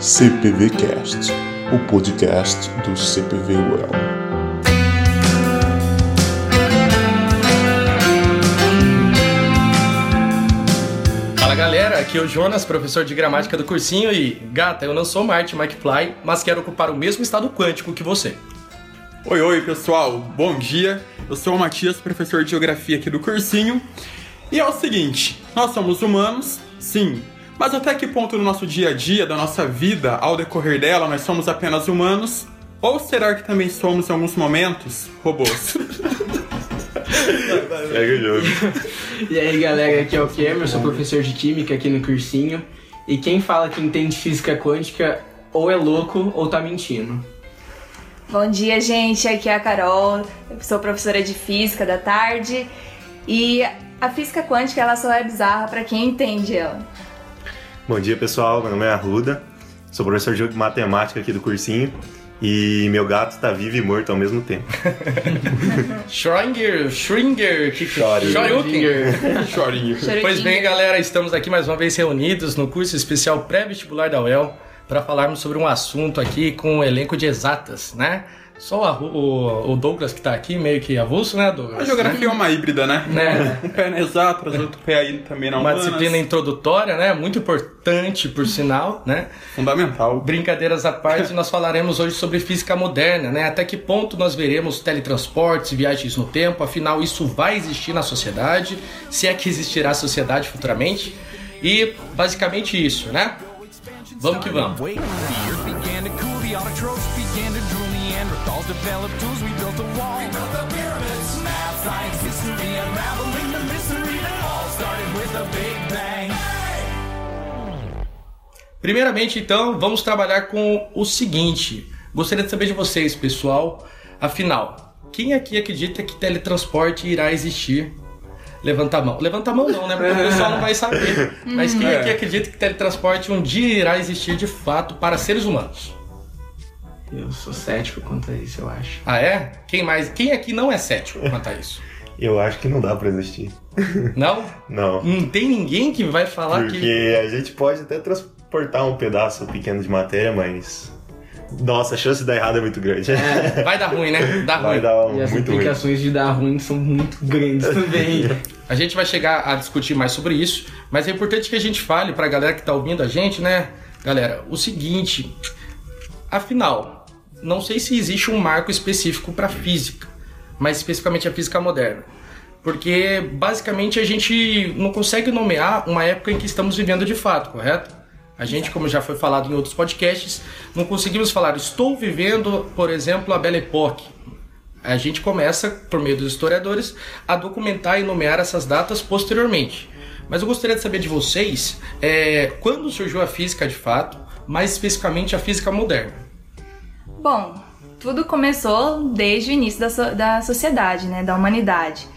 CPVcast, o podcast do CPV Well. Fala galera, aqui é o Jonas, professor de gramática do cursinho e, gata, eu não sou Martin McFly, mas quero ocupar o mesmo estado quântico que você. Oi, oi pessoal, bom dia. Eu sou o Matias, professor de geografia aqui do cursinho. E é o seguinte: nós somos humanos, sim, mas até que ponto no nosso dia a dia, da nossa vida, ao decorrer dela, nós somos apenas humanos? Ou será que também somos, em alguns momentos, robôs? Segue o jogo. E aí galera, aqui é o Cameron, sou professor de Química aqui no cursinho. E quem fala que entende física quântica ou é louco ou tá mentindo. Bom dia, gente. Aqui é a Carol. Eu sou professora de física da tarde. E a física quântica ela só é bizarra para quem entende ela. Bom dia, pessoal. Meu nome é Arruda. Sou professor de matemática aqui do cursinho. E meu gato está vivo e morto ao mesmo tempo. Schringer, Schringer, que Schrödinger. Schrödinger. Pois bem, galera, estamos aqui mais uma vez reunidos no curso especial pré-vestibular da UEL para falarmos sobre um assunto aqui com um elenco de exatas, né? Só a- o, o Douglas que tá aqui, meio que avulso, né, Douglas? A geografia é uma híbrida, né? Né? Um pé na exatas, outro pé aí também na Uma humanas. disciplina introdutória, né? Muito importante, por sinal, né? Fundamental. Brincadeiras à parte, nós falaremos hoje sobre física moderna, né? Até que ponto nós veremos teletransportes, viagens no tempo, afinal isso vai existir na sociedade, se é que existirá sociedade futuramente. E basicamente isso, né? Vamos que vamos. Developed tools, we built a wall. We built the pyramids, math, science, history, unraveling the mystery that all started with a big bang. Primeiramente, então, vamos trabalhar com o seguinte. Gostaria de saber de vocês, pessoal. Afinal, quem aqui acredita que teletransporte irá existir? Levanta a mão. Levanta a mão não, né? Porque o pessoal não vai saber. Mas quem aqui acredita que teletransporte um dia irá existir de fato para seres humanos? Eu sou cético quanto a isso, eu acho. Ah, é? Quem mais? Quem aqui não é cético quanto a isso? Eu acho que não dá pra existir. Não? Não. Não tem ninguém que vai falar que. Porque a gente pode até transportar um pedaço pequeno de matéria, mas. Nossa, a chance de dar errado é muito grande. Vai dar ruim, né? Dá Vai ruim. dar um E as muito ruim. implicações de dar ruim são muito grandes também. A gente vai chegar a discutir mais sobre isso, mas é importante que a gente fale pra galera que tá ouvindo a gente, né? Galera, o seguinte, afinal, não sei se existe um marco específico pra física, mas especificamente a física moderna. Porque basicamente a gente não consegue nomear uma época em que estamos vivendo de fato, correto? A gente, como já foi falado em outros podcasts, não conseguimos falar, estou vivendo, por exemplo, a Belle Époque. A gente começa, por meio dos historiadores, a documentar e nomear essas datas posteriormente. Mas eu gostaria de saber de vocês é, quando surgiu a física de fato, mais especificamente a física moderna. Bom, tudo começou desde o início da, so- da sociedade, né, da humanidade.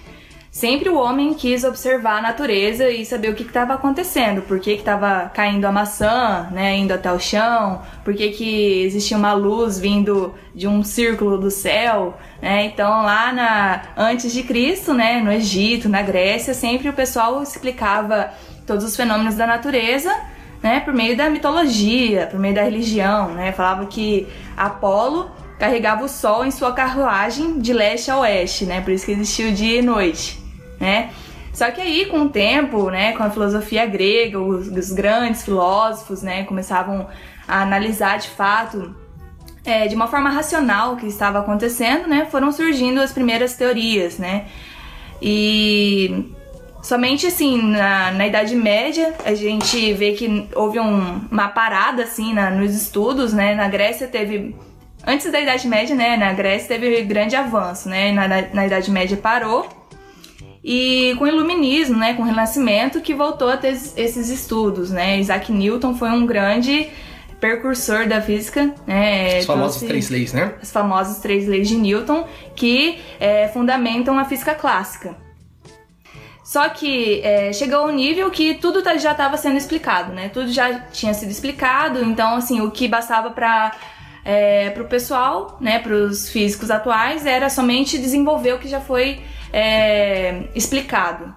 Sempre o homem quis observar a natureza e saber o que estava acontecendo, por que estava caindo a maçã, né, indo até o chão, por que, que existia uma luz vindo de um círculo do céu, né? Então lá na antes de Cristo, né, no Egito, na Grécia, sempre o pessoal explicava todos os fenômenos da natureza né, por meio da mitologia, por meio da religião, né? Falava que Apolo carregava o sol em sua carruagem de leste a oeste, né? Por isso que existia o dia e noite, né? Só que aí, com o tempo, né, com a filosofia grega, os, os grandes filósofos, né, começavam a analisar de fato é, de uma forma racional o que estava acontecendo, né, foram surgindo as primeiras teorias, né? E somente assim, na, na Idade Média, a gente vê que houve um- uma parada assim na- nos estudos, né? Na Grécia teve. Antes da Idade Média, né? Na Grécia teve grande avanço, né? Na, na Idade Média parou. E com o Iluminismo, né, com o Renascimento, que voltou a ter es- esses estudos, né? Isaac Newton foi um grande precursor da física, né? As famosas trouxe- três leis, né? as famosas três leis de Newton que é, fundamentam a física clássica. Só que é, chegou ao nível que tudo tá- já estava sendo explicado, né? Tudo já tinha sido explicado, então assim o que bastava para é, o pessoal, né, para os físicos atuais, era somente desenvolver o que já foi é, explicado.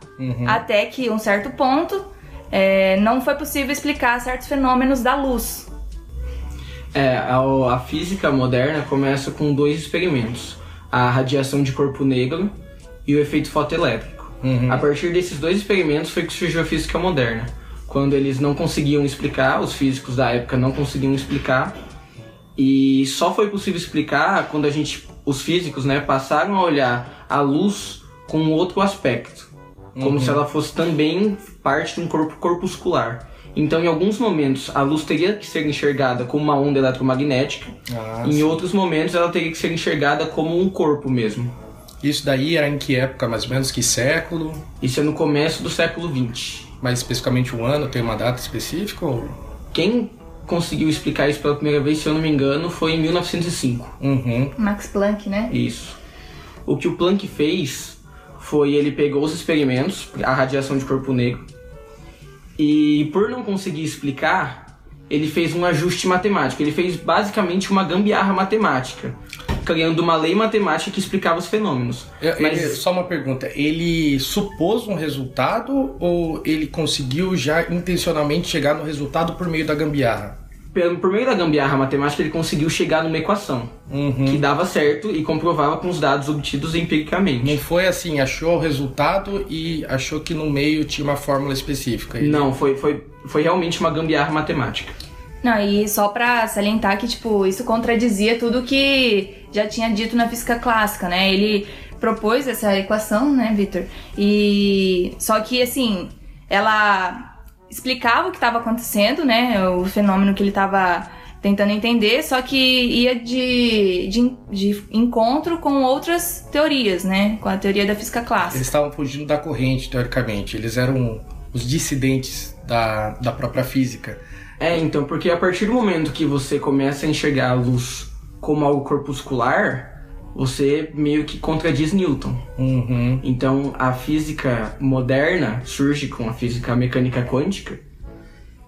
Até que um certo ponto é, não foi possível explicar certos fenômenos da luz. É, a, a física moderna começa com dois experimentos: a radiação de corpo negro e o efeito fotoelétrico. A partir desses dois experimentos foi que surgiu a física moderna. Quando eles não conseguiam explicar, os físicos da época não conseguiam explicar, e só foi possível explicar quando a gente, os físicos, né, passaram a olhar a luz com outro aspecto, como se ela fosse também parte de um corpo corpuscular. Então, em alguns momentos, a luz teria que ser enxergada como uma onda eletromagnética, Ah, em sim. outros momentos, ela teria que ser enxergada como um corpo mesmo. Isso daí era em que época, mais ou menos, que século? Isso é no começo do século XX. Mais especificamente um ano, tem uma data específica? Ou... Quem conseguiu explicar isso pela primeira vez, se eu não me engano, foi em 1905. Uhum. Max Planck, né? Isso. O que o Planck fez foi ele pegou os experimentos, a radiação de corpo negro, e por não conseguir explicar, ele fez um ajuste matemático. Ele fez basicamente uma gambiarra matemática, criando uma lei matemática que explicava os fenômenos. É, Mas é, só uma pergunta, ele supôs um resultado ou ele conseguiu já intencionalmente chegar no resultado por meio da gambiarra? por meio da gambiarra matemática, ele conseguiu chegar numa equação Uhum. que dava certo e comprovava com os dados obtidos empiricamente. Não foi assim, achou o resultado e achou que no meio tinha uma fórmula específica. Ele- Não, foi, foi, foi realmente uma gambiarra matemática. Não, e só pra salientar que, tipo, isso contradizia tudo que já tinha dito na física clássica, né? Ele propôs essa equação, né, Victor? E. Só que, assim, ela explicava o que estava acontecendo, né? O fenômeno que ele estava tentando entender, só que ia de, de, de encontro com outras teorias, né? Com a teoria da física clássica. Eles estavam fugindo da corrente, teoricamente. Eles eram os dissidentes da, da própria física. É, então, porque a partir do momento que você começa a enxergar a luz como algo corpuscular, você meio que contradiz Newton. Uhum. Então, a física moderna surge com a física mecânica quântica,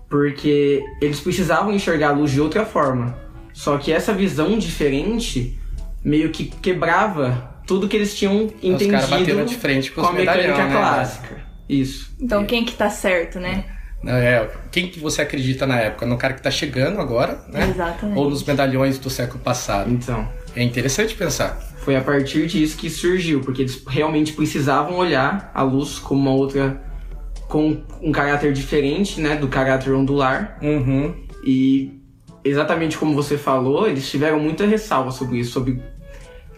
porque eles precisavam enxergar a luz de outra forma. Só que essa visão diferente meio que quebrava tudo que eles tinham Os caras bateram entendido de frente com com os a mecânica medalhão, né? clássica. Isso. Então, quem que tá certo, né? É, quem que você acredita na época? No cara que tá chegando agora, né? Exatamente. Ou nos medalhões do século passado? Então, É interessante pensar. Foi a partir disso que surgiu, porque eles realmente precisavam olhar a luz como uma outra. com um caráter diferente, né? Do caráter ondular. Uhum. E exatamente como você falou, eles tiveram muita ressalva sobre isso, sobre.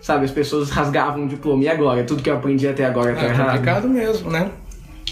Sabe, as pessoas rasgavam o diploma. E agora? Tudo que eu aprendi até agora tá É errado. complicado mesmo, né?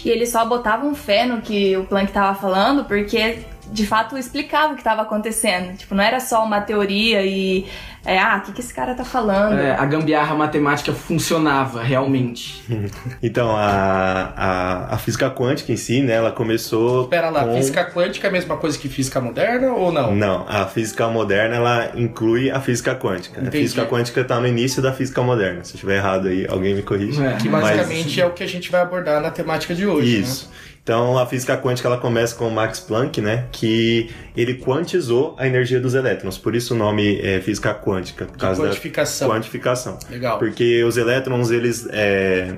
E eles só botavam fé no que o Planck tava falando, porque de fato explicava o que estava acontecendo. Tipo, não era só uma teoria e. É, ah, o que, que esse cara tá falando? É, a gambiarra matemática funcionava realmente. Então, a, a, a física quântica em si, né, ela começou. Pera lá, com- física quântica é a mesma coisa que física moderna ou não? Não, a física moderna ela inclui a física quântica. Entendi. A física quântica está no início da física moderna. Se eu estiver errado aí, alguém me corrige. É. Que Mas- basicamente é o que a gente vai abordar na temática de hoje. Isso. Né? Então a física quântica ela começa com o Max Planck, né, que ele quantizou a energia dos elétrons. Por isso o nome é física quântica, por causa quantificação. da quantificação. Legal. Porque os elétrons eles é...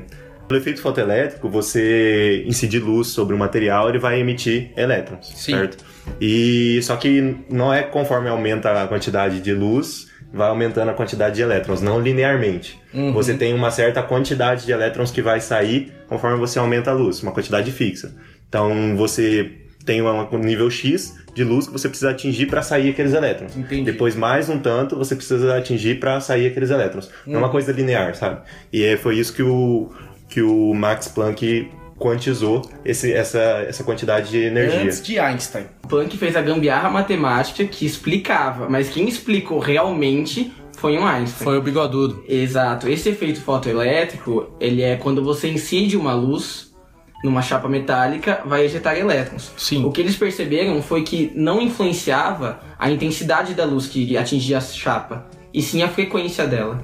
pelo efeito fotoelétrico, você incidir luz sobre o material, ele vai emitir elétrons, Sim. certo? E só que não é conforme aumenta a quantidade de luz, vai aumentando a quantidade de elétrons, não linearmente. Uhum. Você tem uma certa quantidade de elétrons que vai sair conforme você aumenta a luz, uma quantidade fixa. Então você tem um nível X de luz que você precisa atingir para sair aqueles elétrons. Entendi. Depois mais um tanto você precisa atingir para sair aqueles elétrons. Não é Uhum. uma coisa linear, sabe? E é, foi isso que o que o Max Planck quantizou esse, essa, essa quantidade de energia. Antes de Einstein. Planck fez a gambiarra matemática que explicava, mas quem explicou realmente foi um Einstein. Foi o bigodudo. Exato. Esse efeito fotoelétrico, ele é quando você incide uma luz numa chapa metálica, vai ejetar elétrons. Sim. O que eles perceberam foi que não influenciava a intensidade da luz que atingia a chapa, e sim a frequência dela.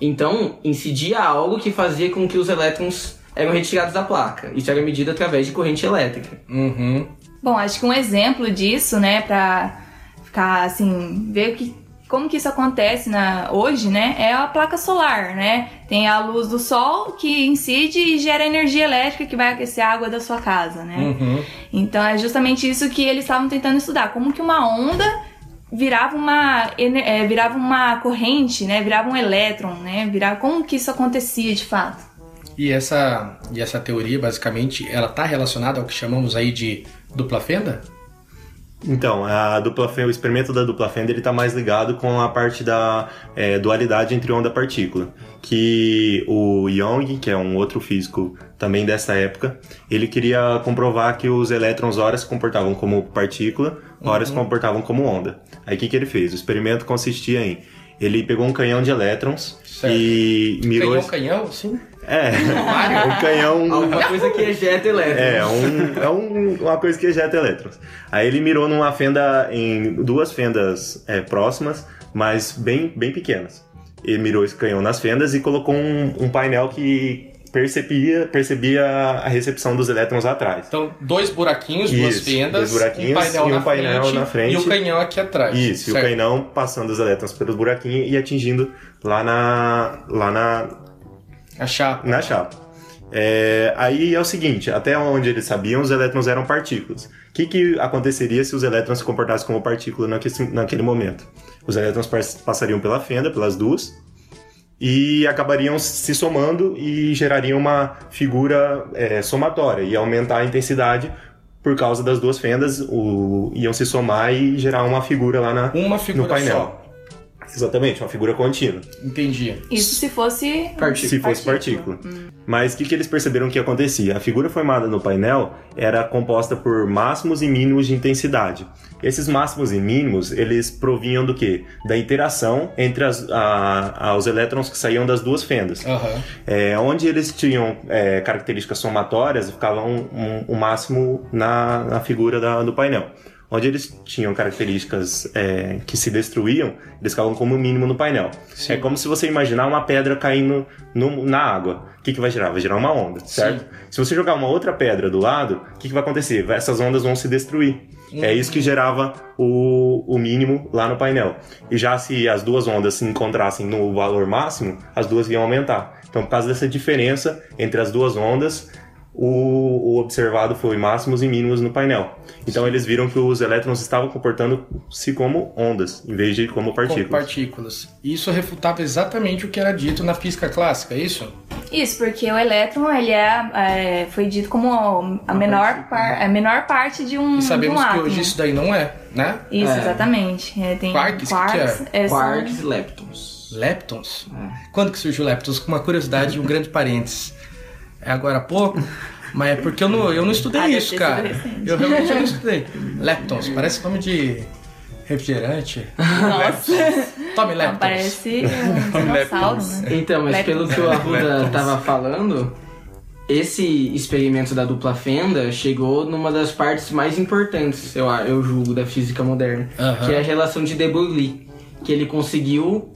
Então, incidia algo que fazia com que os elétrons eram retirados da placa. Isso era medido através de corrente elétrica. Uhum. Bom, acho que um exemplo disso, né, pra ficar assim, ver que, como que isso acontece na, hoje, né, é a placa solar, né? Tem a luz do sol que incide e gera energia elétrica que vai aquecer a água da sua casa, né? Uhum. Então é justamente isso que eles estavam tentando estudar, como que uma onda virava uma é, virava uma corrente, né? Virava um elétron, né? Virava como que isso acontecia de fato? E essa, e essa teoria, basicamente, ela tá relacionada ao que chamamos aí de dupla fenda? Então, a dupla fenda, o experimento da dupla fenda está mais ligado com a parte da é, dualidade entre onda e partícula. Que o Young, que é um outro físico também dessa época, ele queria comprovar que os elétrons ora se comportavam como partícula, ora se comportavam como onda. Aí o que, que ele fez? O experimento consistia em ele pegou um canhão de elétrons Certo. e mirou. Canhão, esse- canhão, sim. É, um canhão. Alguma coisa que ejeta elétrons. É, um, é um- uma coisa que ejeta elétrons. Aí ele mirou numa fenda, em duas fendas é, próximas, mas bem, bem pequenas. Ele mirou esse canhão nas fendas e colocou um, um painel que percebia, percebia a recepção dos elétrons atrás. Então, dois buraquinhos, duas Isso, fendas, dois buraquinhos um painel, e um na, painel frente, na frente. e o canhão aqui atrás. Isso, e o certo? canhão passando os elétrons pelos buraquinhos e atingindo lá na, lá na, A chapa. na chapa. É, aí é o seguinte, até onde eles sabiam, os elétrons eram partículas. O que, que aconteceria se os elétrons se comportassem como partícula naquele, naquele momento? Os elétrons pas- passariam pela fenda, pelas duas, e acabariam se somando e gerariam uma figura é, somatória, e aumentar a intensidade por causa das duas fendas, o- iam se somar e gerar uma figura lá na, Uma figura no painel. só. Exatamente, uma figura contínua. Entendi. Isso se fosse Partícula. Se fosse partícula. Mas o que, que eles perceberam que acontecia? A figura formada no painel era composta por máximos e mínimos de intensidade. Esses máximos e mínimos, eles provinham do quê? Da interação entre as, a- a- os elétrons que saíam das duas fendas. Aham. É, onde eles tinham é, características somatórias, ficava um, um- um máximo na, na figura da- do painel. Onde eles tinham características é, que se destruíam, eles ficavam como mínimo no painel. É como se você imaginar uma pedra caindo no- na água. O que, que vai gerar? Vai gerar uma onda, certo? Se você jogar uma outra pedra do lado, o que, que vai acontecer? Essas ondas vão se destruir. É isso que gerava o, o mínimo lá no painel. E já se as duas ondas se encontrassem no valor máximo, as duas iam aumentar. Então, por causa dessa diferença entre as duas ondas, o, o observado foi máximos e mínimos no painel. Então, eles viram que os elétrons estavam comportando-se como ondas, em vez de como Com partículas. partículas. E Isso refutava exatamente o que era dito na física clássica, é isso? Isso, porque o elétron ele é, é, foi dito como a menor, par, a menor parte de um, E sabemos de um que átomo. hoje isso daí não é, né? Isso, É. exatamente. É, tem Quarks, o que que é? é, são- Quarks e leptons. Leptons? Quando que surgiu Leptons? Com uma curiosidade e um grande parênteses. É agora há pouco? Mas é porque eu não, eu não estudei Ah, isso, cara. Eu realmente não estudei. Leptons, parece nome de refrigerante. Nossa, Tome não, Leptons. parece um dinossauro, né? Então, mas Leptons. pelo que o Arruda tava falando, esse experimento da dupla fenda chegou numa das partes mais importantes, eu, eu julgo, da física moderna, Aham. que é a relação de de Broglie, que ele conseguiu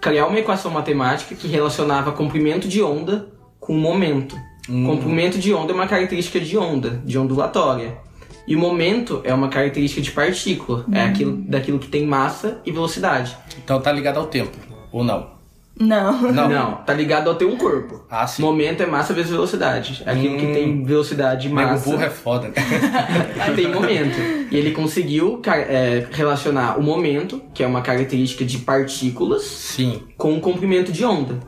criar uma equação matemática que relacionava comprimento de onda com momento. Comprimento de onda é uma característica de onda, de ondulatória. E o momento é uma característica de partícula, é aquilo, daquilo que tem massa e velocidade. Então tá ligado ao tempo, ou não? Não. Não. Não, tá ligado ao ter um corpo. Ah, sim. Momento é massa vezes velocidade. É aquilo que tem velocidade e massa. burro é foda, né? Tem momento. E ele conseguiu é, relacionar o momento, que é uma característica de partículas, Sim, com o comprimento de onda,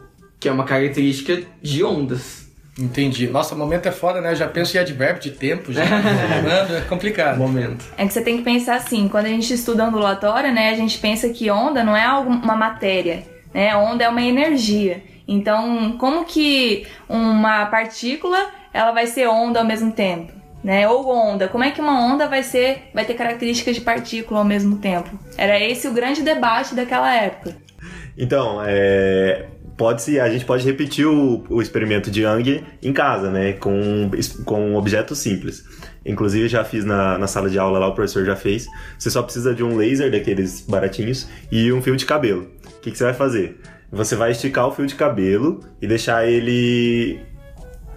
que é uma característica de ondas. entendi. Nossa, momento é foda, né? Eu já penso em advérbio de tempo, já. Mano, é complicado. Momento. É que você tem que pensar assim, quando a gente estuda ondulatória, né, a gente pensa que onda não é algo, uma matéria, né? Onda é uma energia. Então, como que uma partícula ela vai ser onda ao mesmo tempo? Né? Ou onda, como é que uma onda vai ser, vai ter características de partícula ao mesmo tempo? Era esse o grande debate daquela época. Então, é, pode-se, a gente pode repetir o, o experimento de Young em casa, né? Com, com objetos simples. Inclusive, já fiz na, na sala de aula lá, o professor já fez. Você só precisa de um laser daqueles baratinhos e um fio de cabelo. O que, que você vai fazer? Você vai esticar o fio de cabelo e deixar ele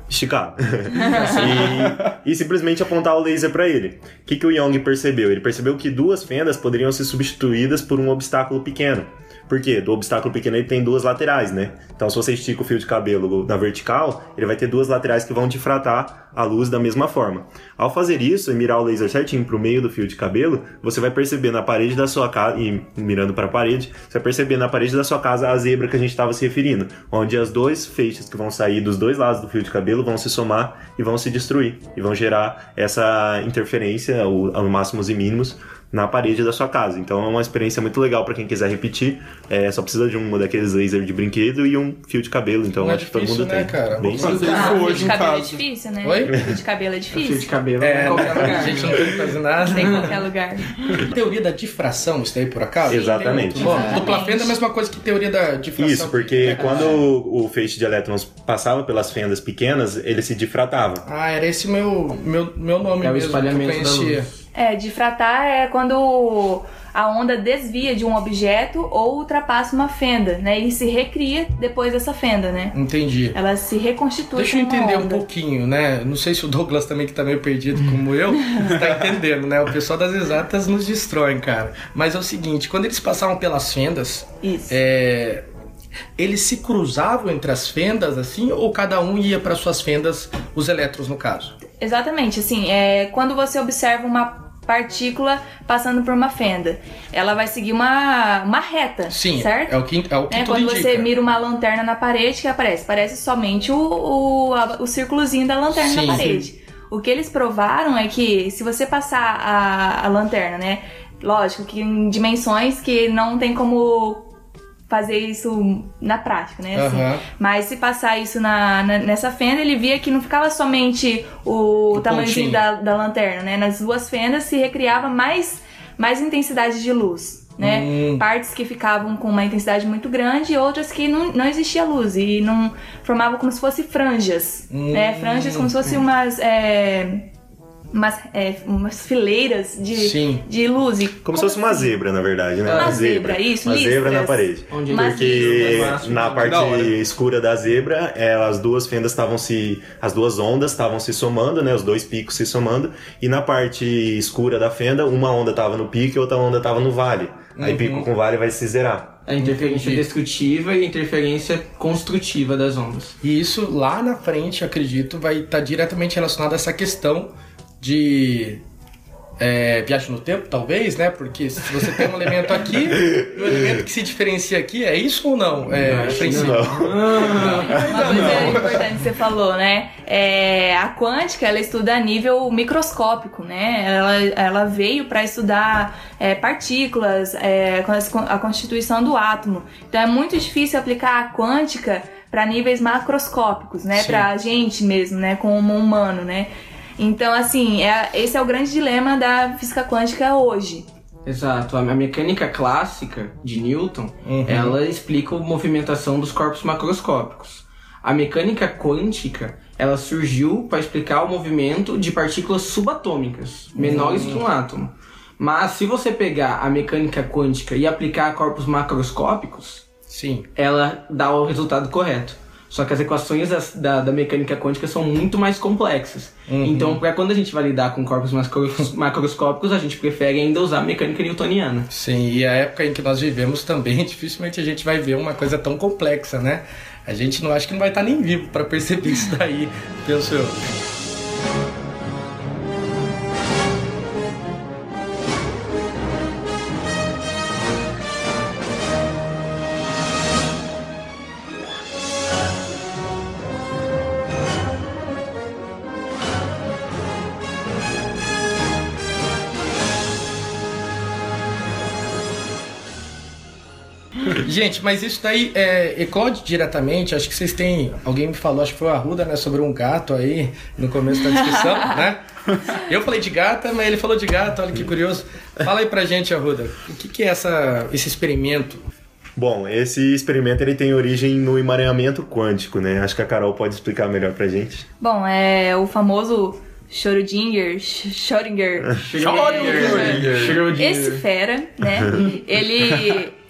esticar. e, e simplesmente apontar o laser para ele. O que, que o Young percebeu? Ele percebeu que duas fendas poderiam ser substituídas por um obstáculo pequeno. Por quê? Do obstáculo pequeno ele tem duas laterais, né? Então se você estica o fio de cabelo na vertical, ele vai ter duas laterais que vão difratar a luz da mesma forma. Ao fazer isso e mirar o laser certinho pro meio do fio de cabelo, você vai perceber na parede da sua casa, e mirando para a parede, você vai perceber na parede da sua casa a zebra que a gente estava se referindo, onde as dois feixes que vão sair dos dois lados do fio de cabelo vão se somar e vão se destruir, e vão gerar essa interferência, o, ao máximos e mínimos, na parede da sua casa. Então é uma experiência muito legal para quem quiser repetir. É, só precisa de um daqueles laser de brinquedo e um fio de cabelo. Então Não é acho que todo difícil, mundo né, tem. cara? Bem fazer isso fio hoje de em cabelo é difícil, né? Oi? Fio de cabelo é Fio de difícil. cabelo É, em qualquer a lugar. gente não tem que fazer nada. Tem em qualquer lugar. Teoria da difração, isso daí por acaso? Exatamente. Bom, Exatamente. dupla fenda é a mesma coisa que teoria da difração. Isso, porque quando o, o feixe de elétrons passava pelas fendas pequenas, ele se difratava. Ah, era esse meu, meu, meu nome É o mesmo que eu conhecia. É, difratar é quando a onda desvia de um objeto ou ultrapassa uma fenda, né? E se recria depois dessa fenda, né? Entendi. Ela se reconstitui Deixa eu entender um pouquinho, né? Não sei se o Douglas também, que tá meio perdido como eu, tá entendendo, né? O pessoal das exatas nos destrói, cara. Mas é o seguinte, quando eles passavam pelas fendas, Isso. é, eles se cruzavam entre as fendas, assim, ou cada um ia para suas fendas, os elétrons, no caso? Exatamente, assim, é quando você observa uma partícula passando por uma fenda, ela vai seguir uma, uma reta, Sim, certo? é o que, é o que É, quando você indica. mira uma lanterna na parede, que aparece? Parece somente o, o, a- o círculozinho da lanterna Sim, na parede. O que eles provaram é que se você passar a, a lanterna, né? Lógico que em dimensões que não tem como fazer isso na prática, né? assim. Aham. Mas se passar isso na, na- nessa fenda, ele via que não ficava somente o, O tamanhozinho da, da lanterna, né? Nas duas fendas se recriava mais, mais intensidade de luz, né? Hum. Partes que ficavam com uma intensidade muito grande e outras que não, não existia luz e não formavam como se fosse franjas, né? Franjas como se fossem umas... é, umas, é, umas fileiras de, Sim. de luz. E Como se fosse uma zebra, na verdade, né? Uma zebra, isso, Uma zebra listras. na parede. Onde Porque listras, na da parte hora. escura da zebra, é, as duas fendas estavam se. As duas ondas estavam se somando, né? Os dois picos se somando. E na parte escura da fenda, uma onda estava no pico e outra onda estava no vale. Aí pico com vale vai se zerar. A interferência Entendi. destrutiva e a interferência construtiva das ondas. E isso lá na frente, acredito, vai estar diretamente relacionado a essa questão de é, viagem no tempo, talvez, né? Porque se você tem um elemento aqui, e o elemento que se diferencia aqui, é isso ou não? É, que princípio? Uma coisa importante que você falou, né? É, a quântica, ela estuda a nível microscópico, né? Ela, ela veio para estudar é, partículas, é, a constituição do átomo. Então é muito difícil aplicar a quântica para níveis macroscópicos, né? Para a gente mesmo, né? Como humano, né? Então, assim, é, esse é o grande dilema da física quântica hoje. Exato. A mecânica clássica de Newton, ela explica a movimentação dos corpos macroscópicos. A mecânica quântica, ela surgiu para explicar o movimento de partículas subatômicas, menores que um átomo. Mas se você pegar a mecânica quântica e aplicar a corpos macroscópicos, Sim. ela dá o resultado correto. Só que as equações das- da, da mecânica quântica são muito mais complexas. Então, para quando a gente vai lidar com corpos macros- macroscópicos, a gente prefere ainda usar a mecânica newtoniana. Sim, e a época em que nós vivemos também, dificilmente a gente vai ver uma coisa tão complexa, né? A gente não acha que não vai estar nem vivo para perceber isso daí, penso eu. Gente, mas isso daí é, eclode diretamente. Acho que vocês têm. Alguém me falou, acho que foi o Arruda, né? Sobre um gato aí no começo da discussão, né? Eu falei de gata, mas ele falou de gato, olha que curioso. Fala aí pra gente, Arruda, o que, que é essa, esse experimento? Bom, esse experimento ele tem origem no emaranhamento quântico, né? Acho que a Carol pode explicar melhor pra gente. Bom, é o famoso Schrödinger, Schrödinger, esse fera, né? ele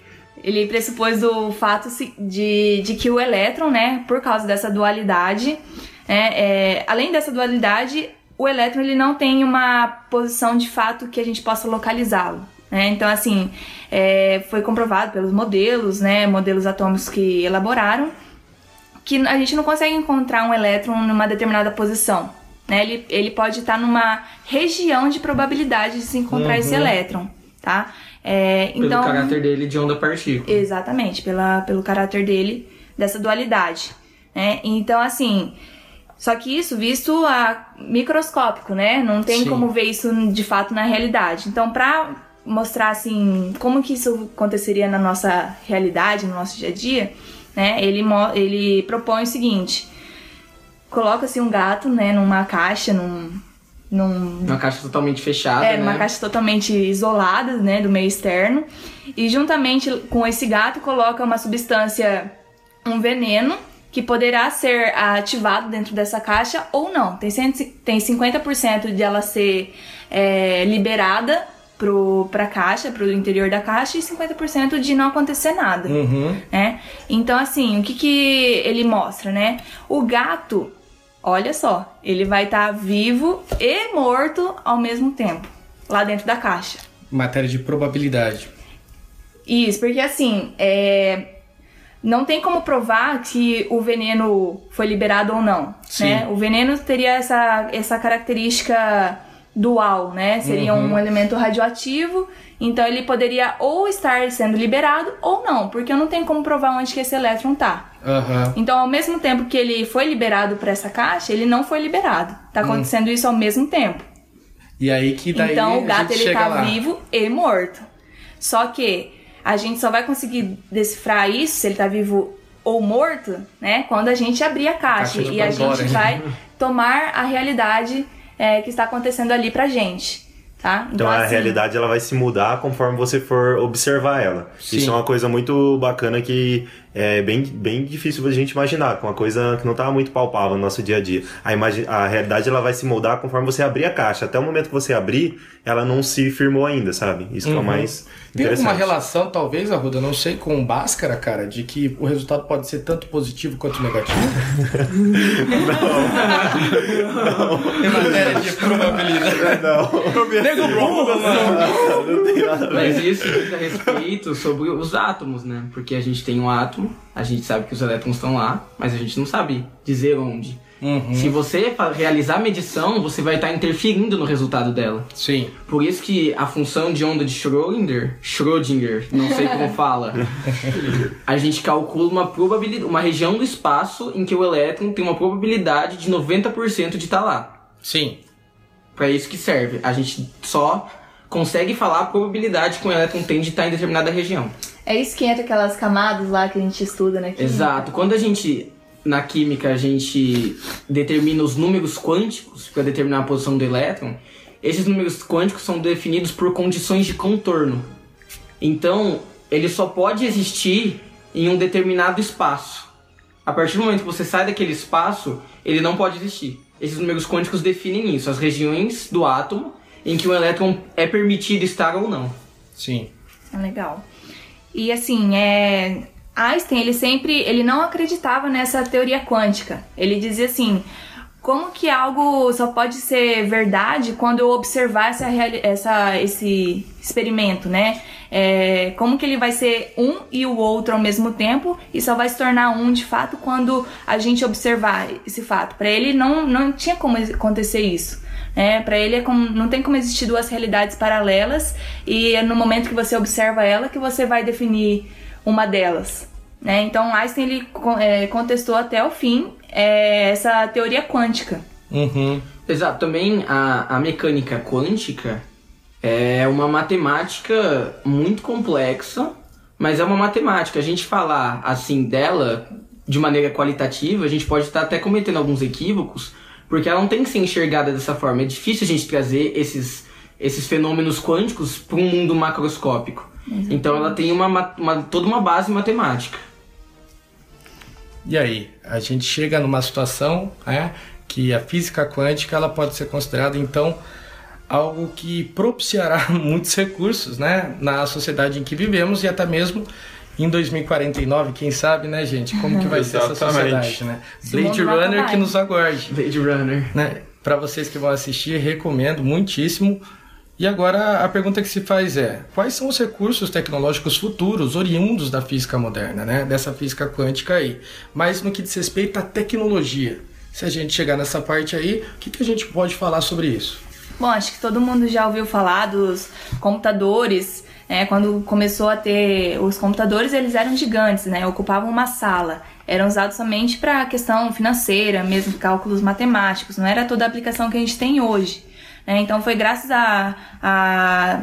ele pressupôs o fato de, de que o elétron, né, por causa dessa dualidade, né, é, além dessa dualidade, o elétron ele não tem uma posição de fato que a gente possa localizá-lo. Né? Então, assim, é, foi comprovado pelos modelos, né, modelos atômicos que elaboraram, que a gente não consegue encontrar um elétron numa determinada posição. Né? Ele, ele pode estar numa região de probabilidade de se encontrar esse elétron, tá? É, Pelo então, caráter dele de onda-partícula. Exatamente, pela, pelo caráter dele, dessa dualidade. Né? Então, assim, só que isso visto a microscópico, né? Não tem Sim. como ver isso de fato na realidade. Então, pra mostrar, assim, como que isso aconteceria na nossa realidade, no nosso dia a dia, né? Ele, ele propõe o seguinte: coloca-se um gato, né, numa caixa, num. Num Uma caixa totalmente fechada, é, né? numa caixa totalmente isolada, né, do meio externo. E juntamente com esse gato coloca uma substância, um veneno, que poderá ser ativado dentro dessa caixa ou não. Tem, cento- tem 50% de ela ser é, liberada pro, pra caixa, pro interior da caixa, e 50% de não acontecer nada Uhum. né? Então, assim, o que que ele mostra, né? O gato, olha só, ele vai estar vivo e morto ao mesmo tempo, lá dentro da caixa. Matéria de probabilidade. Isso, porque assim, é... não tem como provar que o veneno foi liberado ou não, Sim. né? O veneno teria essa, essa característica dual, né? Seria um elemento radioativo, então ele poderia ou estar sendo liberado ou não, porque eu não tenho como provar onde que esse elétron tá. Aham. Então, ao mesmo tempo que ele foi liberado para essa caixa, ele não foi liberado. Tá acontecendo isso ao mesmo tempo. E aí que daí então, o a gato ele tá lá. vivo e morto. Só que a gente só vai conseguir decifrar isso, se ele tá vivo ou morto, né? Quando a gente abrir a caixa. Caixa de e a gente né? vai tomar a realidade é, que está acontecendo ali pra gente. Tá? Então a assim, realidade ela vai se mudar conforme você for observar ela. Sim. Isso é uma coisa muito bacana que é bem, bem difícil da gente imaginar, é uma coisa que não tá muito palpável no nosso dia a dia. A, a realidade ela vai se moldar conforme você abrir a caixa. Até o momento que você abrir, ela não se firmou ainda, sabe? Isso que é o mais Tem alguma relação, talvez, Arruda, não sei, com Bhaskara, cara, de que o resultado pode ser tanto positivo quanto negativo? não. Tem matéria de probabilidade. Não. Nego burro, mano. não tem nada a ver. Mas isso diz a respeito sobre os átomos, né? Porque a gente tem um átomo, a gente sabe que os elétrons estão lá, mas a gente não sabe dizer onde. Uhum. Se você realizar a medição, você vai estar interferindo no resultado dela. Sim. Por isso que a função de onda de Schrödinger, Schrödinger, não sei como fala, a gente calcula uma probabilidade, uma região do espaço em que o elétron tem uma probabilidade de 90% de estar lá. Sim. Pra isso que serve. A gente só consegue falar a probabilidade que o elétron tem de estar em determinada região. É isso que entra aquelas camadas lá que a gente estuda, né? química. Exato. Quando a gente na química a gente determina os números quânticos para determinar a posição do elétron, esses números quânticos são definidos por condições de contorno. Então, ele só pode existir em um determinado espaço. A partir do momento que você sai daquele espaço, ele não pode existir. Esses números quânticos definem isso, as regiões do átomo em que o elétron é permitido estar ou não. Sim. Ah, Legal. E assim, é... Einstein, ele sempre, ele não acreditava nessa teoria quântica. Ele dizia assim, como que algo só pode ser verdade quando eu observar essa, essa, esse experimento, né? É, como que ele vai ser um e o outro ao mesmo tempo e só vai se tornar um de fato quando a gente observar esse fato. Para ele não, não tinha como acontecer isso. né? Para ele é como, não tem como existir duas realidades paralelas e é no momento que você observa ela que você vai definir uma delas. Né? Então Einstein ele é, contestou até o fim é, essa teoria quântica. Uhum. Exato, também a, a mecânica quântica é uma matemática muito complexa, mas é uma matemática. A gente falar assim dela de maneira qualitativa, a gente pode estar até cometendo alguns equívocos, porque ela não tem que ser enxergada dessa forma. É difícil a gente trazer esses, esses fenômenos quânticos para um mundo macroscópico. Então ela tem uma, ma- uma- toda uma base matemática. E aí, a gente chega numa situação né, que a física quântica ela pode ser considerada então algo que propiciará muitos recursos né, na sociedade em que vivemos e até mesmo em 2049, quem sabe, né, gente, como que vai ser essa Exatamente. sociedade, né? Blade Runner que nos aguarde Blade Runner. né? Para vocês que vão assistir, recomendo muitíssimo. E agora a pergunta que se faz é: quais são os recursos tecnológicos futuros oriundos da física moderna, né? Dessa física quântica aí. Mas no que diz respeito à tecnologia. Se a gente chegar nessa parte aí, o que, que a gente pode falar sobre isso? Bom, acho que todo mundo já ouviu falar dos computadores. Né? Quando começou a ter os computadores, eles eram gigantes, né? Ocupavam uma sala. Eram usados somente para questão financeira, mesmo cálculos matemáticos. Não era toda a aplicação que a gente tem hoje. Né? Então foi graças a, a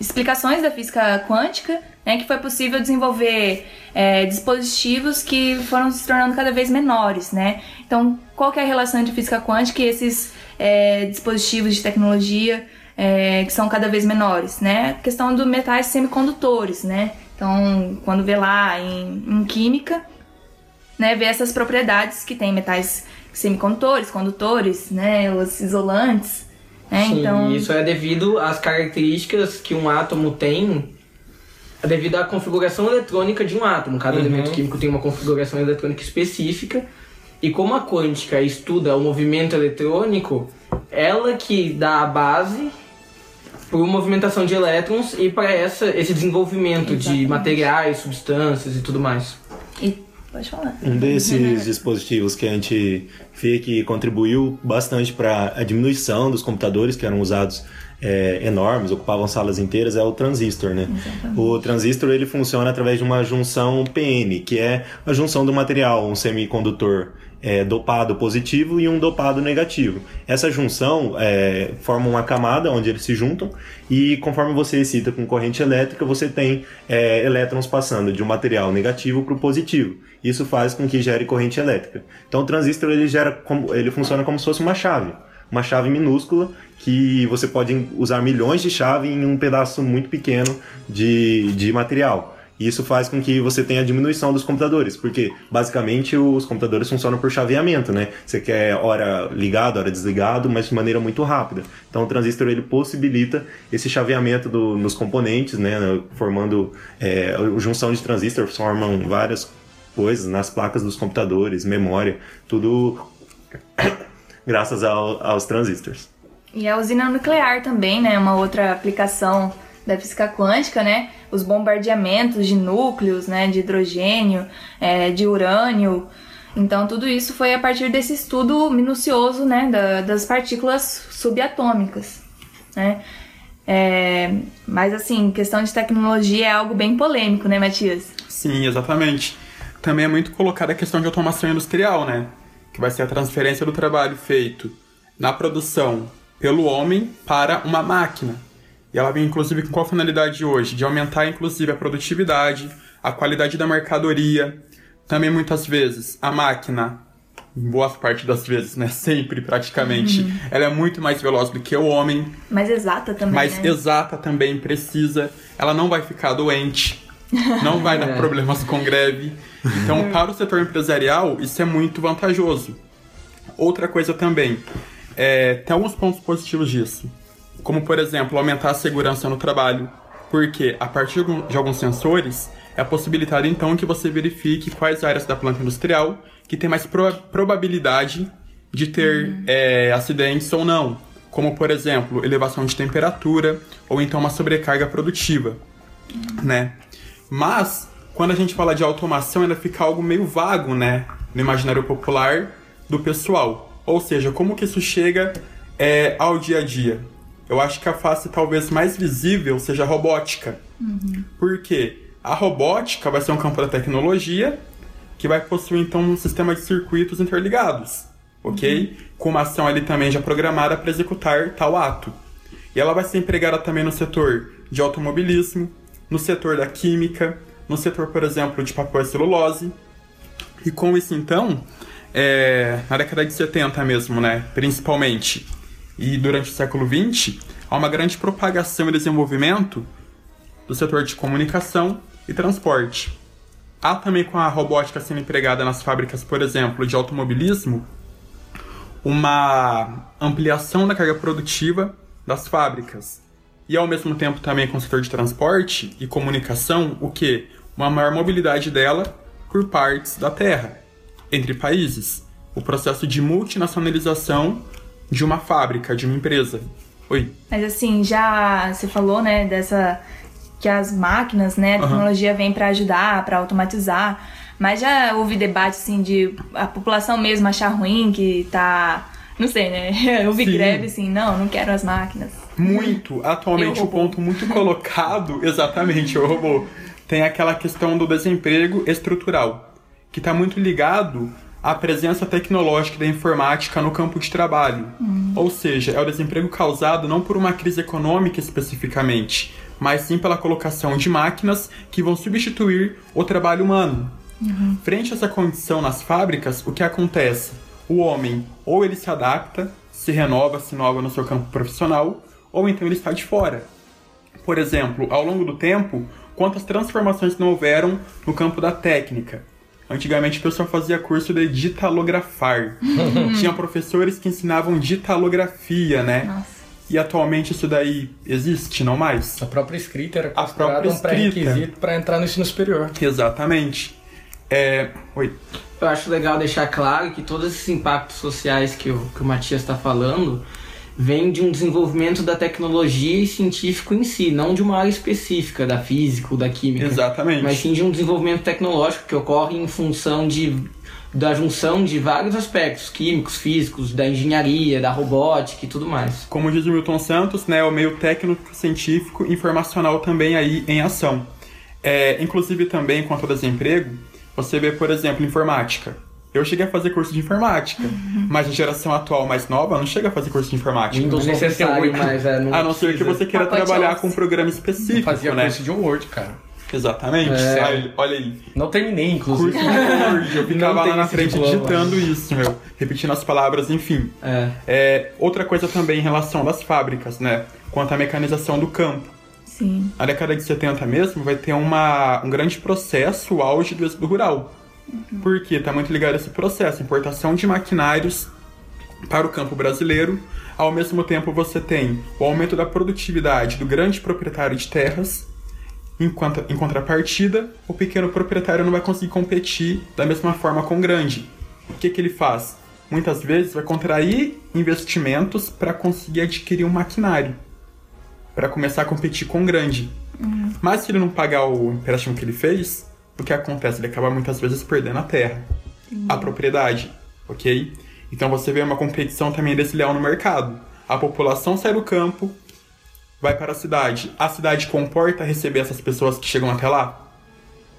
explicações da física quântica né, que foi possível desenvolver é, dispositivos que foram se tornando cada vez menores, né? Então, qual que é a relação entre física quântica e esses é, dispositivos de tecnologia é, que são cada vez menores, né? A questão dos metais semicondutores, né? Então, quando vê lá em, em química, né, vê essas propriedades que tem metais semicondutores, condutores, né, os isolantes, né? Sim, então, isso é devido às características que um átomo tem é devido à configuração eletrônica de um átomo. Cada Uhum. elemento químico tem uma configuração eletrônica específica. E como a quântica estuda o movimento eletrônico, ela que dá a base para movimentação de elétrons e para essa esse desenvolvimento de Exatamente. materiais, substâncias e tudo mais. e, pode falar. Um desses dispositivos que a gente vê que contribuiu bastante para a diminuição dos computadores que eram usados é, enormes, ocupavam salas inteiras, é o transistor, né? O transistor ele funciona através de uma junção PN, que é a junção do material, um semicondutor é, dopado positivo e um dopado negativo. Essa junção é, forma uma camada onde eles se juntam e conforme você excita com corrente elétrica, você tem é, elétrons passando de um material negativo para o positivo. Isso faz com que gere corrente elétrica. Então o transistor ele gera como, ele funciona como se fosse uma chave, uma chave minúscula que você pode usar milhões de chaves em um pedaço muito pequeno de, de material. E isso faz com que você tenha a diminuição dos computadores, porque basicamente os computadores funcionam por chaveamento, né? Você quer hora ligado, hora desligado, mas de maneira muito rápida. Então o transistor ele possibilita esse chaveamento do- nos componentes, né? Formando é, junção de transistores, formam várias coisas nas placas dos computadores, memória, tudo graças ao- aos transistores. E a usina nuclear também, né? Uma outra aplicação da física quântica, né? Os bombardeamentos de núcleos, né? De hidrogênio, é, de urânio. Então, tudo isso foi a partir desse estudo minucioso, né? da- das partículas subatômicas, né? É, mas, assim, questão de tecnologia é algo bem polêmico, né, Matias? Sim, exatamente. Também é muito colocada a questão de automação industrial, né? Que vai ser a transferência do trabalho feito na produção pelo homem para uma máquina. E ela vem, inclusive, com qual finalidade hoje? De aumentar, inclusive, a produtividade, a qualidade da mercadoria. Também, muitas vezes, a máquina, em boa parte das vezes, né? Sempre, praticamente, ela é muito mais veloz do que o homem Mais exata também, mais né? exata também precisa. Ela não vai ficar doente, não vai dar É. problemas com greve. Então, para o setor empresarial, isso é muito vantajoso. Outra coisa também, é, tem alguns pontos positivos disso. Como, por exemplo, aumentar a segurança no trabalho. Porque, a partir de alguns sensores, é possibilitado então que você verifique quais áreas da planta industrial que tem mais pro- probabilidade de ter é, acidentes ou não. Como, por exemplo, elevação de temperatura ou então uma sobrecarga produtiva, né? Mas, quando a gente fala de automação, ainda fica algo meio vago, né? No imaginário popular do pessoal. Ou seja, como que isso chega é, ao dia a dia? Eu acho que a face talvez mais visível seja a robótica. Porque a robótica vai ser um campo da tecnologia que vai possuir então um sistema de circuitos interligados, ok? Com uma ação ali também já programada para executar tal ato. E ela vai ser empregada também no setor de automobilismo, no setor da química, no setor, por exemplo, de papel e celulose. E com isso, então, é, na década de 70 mesmo, né, principalmente, e durante o século 20, há uma grande propagação e desenvolvimento do setor de comunicação e transporte. Há também com a robótica sendo empregada nas fábricas, por exemplo, de automobilismo, uma ampliação da carga produtiva das fábricas. E ao mesmo tempo também com o setor de transporte e comunicação, o que? Uma maior mobilidade dela por partes da terra, entre países. O processo de multinacionalização de uma fábrica, de uma empresa. Oi. Mas assim, já você falou, né, dessa que as máquinas, né, a tecnologia vem para ajudar, para automatizar, mas já houve debate assim de a população mesmo achar ruim que tá, não sei, né? Houve greve assim, não, não quero as máquinas. Muito. Atualmente, o ponto muito colocado, exatamente, o robô, tem aquela questão do desemprego estrutural, que está muito ligado à presença tecnológica da informática no campo de trabalho. Ou seja, é o desemprego causado não por uma crise econômica especificamente, mas sim pela colocação de máquinas que vão substituir o trabalho humano. Frente a essa condição nas fábricas, o que acontece? O homem ou ele se adapta, se renova, se inova no seu campo profissional, ou então ele está de fora. Por exemplo, ao longo do tempo, quantas transformações não houveram no campo da técnica? Antigamente o pessoal fazia curso de ditalografar. Tinha professores que ensinavam ditalografia, né? Nossa. E atualmente isso daí existe, não mais? A própria escrita era A própria um pré-requisito para entrar no ensino superior. Exatamente. É... Oi. Eu acho legal deixar claro que todos esses impactos sociais que o, que o Matias está falando vêm de um desenvolvimento da tecnologia e científico em si, não de uma área específica da física ou da química. Exatamente. Mas sim de um desenvolvimento tecnológico que ocorre em função de, da junção de vários aspectos químicos, físicos, da engenharia, da robótica e tudo mais. Como diz o Milton Santos, né, o meio técnico, científico, informacional também aí em ação. É, inclusive também quanto ao desemprego, você vê, por exemplo, informática. Eu cheguei a fazer curso de informática, mas a geração atual mais nova não chega a fazer curso de informática. Windows Não é necessário, 98. mas é, não A não ser que você queira Pacote trabalhar com um programa Eu específico, fazia né? curso de Word, cara. Exatamente. É. Olha, aí, olha aí. Não terminei, inclusive. Curso de Word. Eu ficava lá na frente diploma. digitando isso, meu. Repetindo as palavras, enfim. É. É, outra coisa também em relação das fábricas, né? Quanto à mecanização do campo. Sim. Na década de 70 mesmo, vai ter uma, um grande processo, o auge do êxodo rural. Por quê? Está muito ligado a esse processo, importação de maquinários para o campo brasileiro. Ao mesmo tempo, você tem o aumento da produtividade do grande proprietário de terras. Enquanto, em contrapartida, o pequeno proprietário não vai conseguir competir da mesma forma com o grande. O que, que ele faz? Muitas vezes vai contrair investimentos para conseguir adquirir um maquinário para começar a competir com o grande. Mas se ele não pagar o empréstimo que ele fez, o que acontece? Ele acaba muitas vezes perdendo a terra, a propriedade, ok? Então você vê uma competição também desleal no mercado. A população sai do campo, vai para a cidade. A cidade comporta receber essas pessoas que chegam até lá?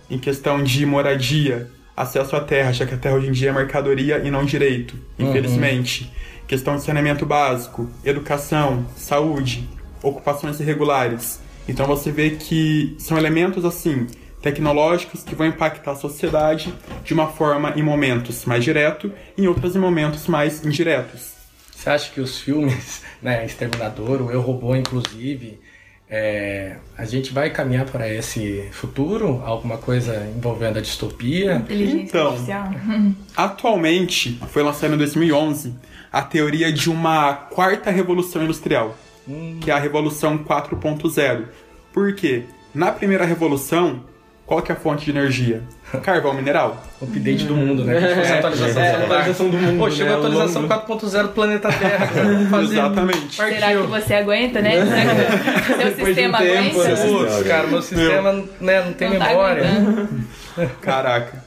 Em questão de moradia, acesso à terra, já que a terra hoje em dia é mercadoria e não direito, infelizmente. Questão de saneamento básico, educação, saúde, ocupações irregulares. Então você vê que são elementos assim tecnológicos que vão impactar a sociedade de uma forma em momentos mais direto e em outros em momentos mais indiretos. Você acha que os filmes, né, Exterminador, o Eu Robô, inclusive, é, a gente vai caminhar para esse futuro? Alguma coisa envolvendo a distopia? Inteligência Então. artificial. Atualmente, foi lançado em 2011 a teoria de uma quarta revolução industrial, que é a revolução 4.0. Por quê? Na primeira revolução, qual que é a fonte de energia? Carvão mineral. Update do mundo, né? Se fosse atualização É, atualização do mundo, Pô, chegou né, a atualização ao 4.0 do planeta Terra, fazer. Exatamente. Será que Partiu. você aguenta, né? Será que seu Depois de um sistema tempo, aguenta? né? Putz, cara, meu sistema né, não tem Não tá memória. aguentando. Caraca.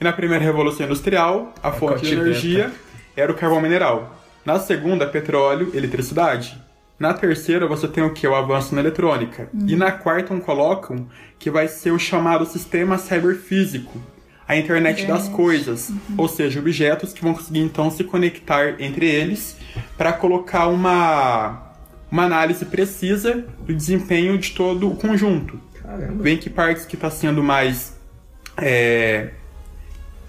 E na primeira revolução industrial, a fonte de energia era o carvão mineral. Na segunda, petróleo, eletricidade. Na terceira, você tem o que? O avanço na eletrônica. E na quarta, um colocam que vai ser o chamado sistema cyberfísico. A internet das coisas. Ou seja, objetos que vão conseguir então se conectar entre eles para colocar uma, uma análise precisa do desempenho de todo o conjunto. Caramba. Vem que partes que está sendo mais é,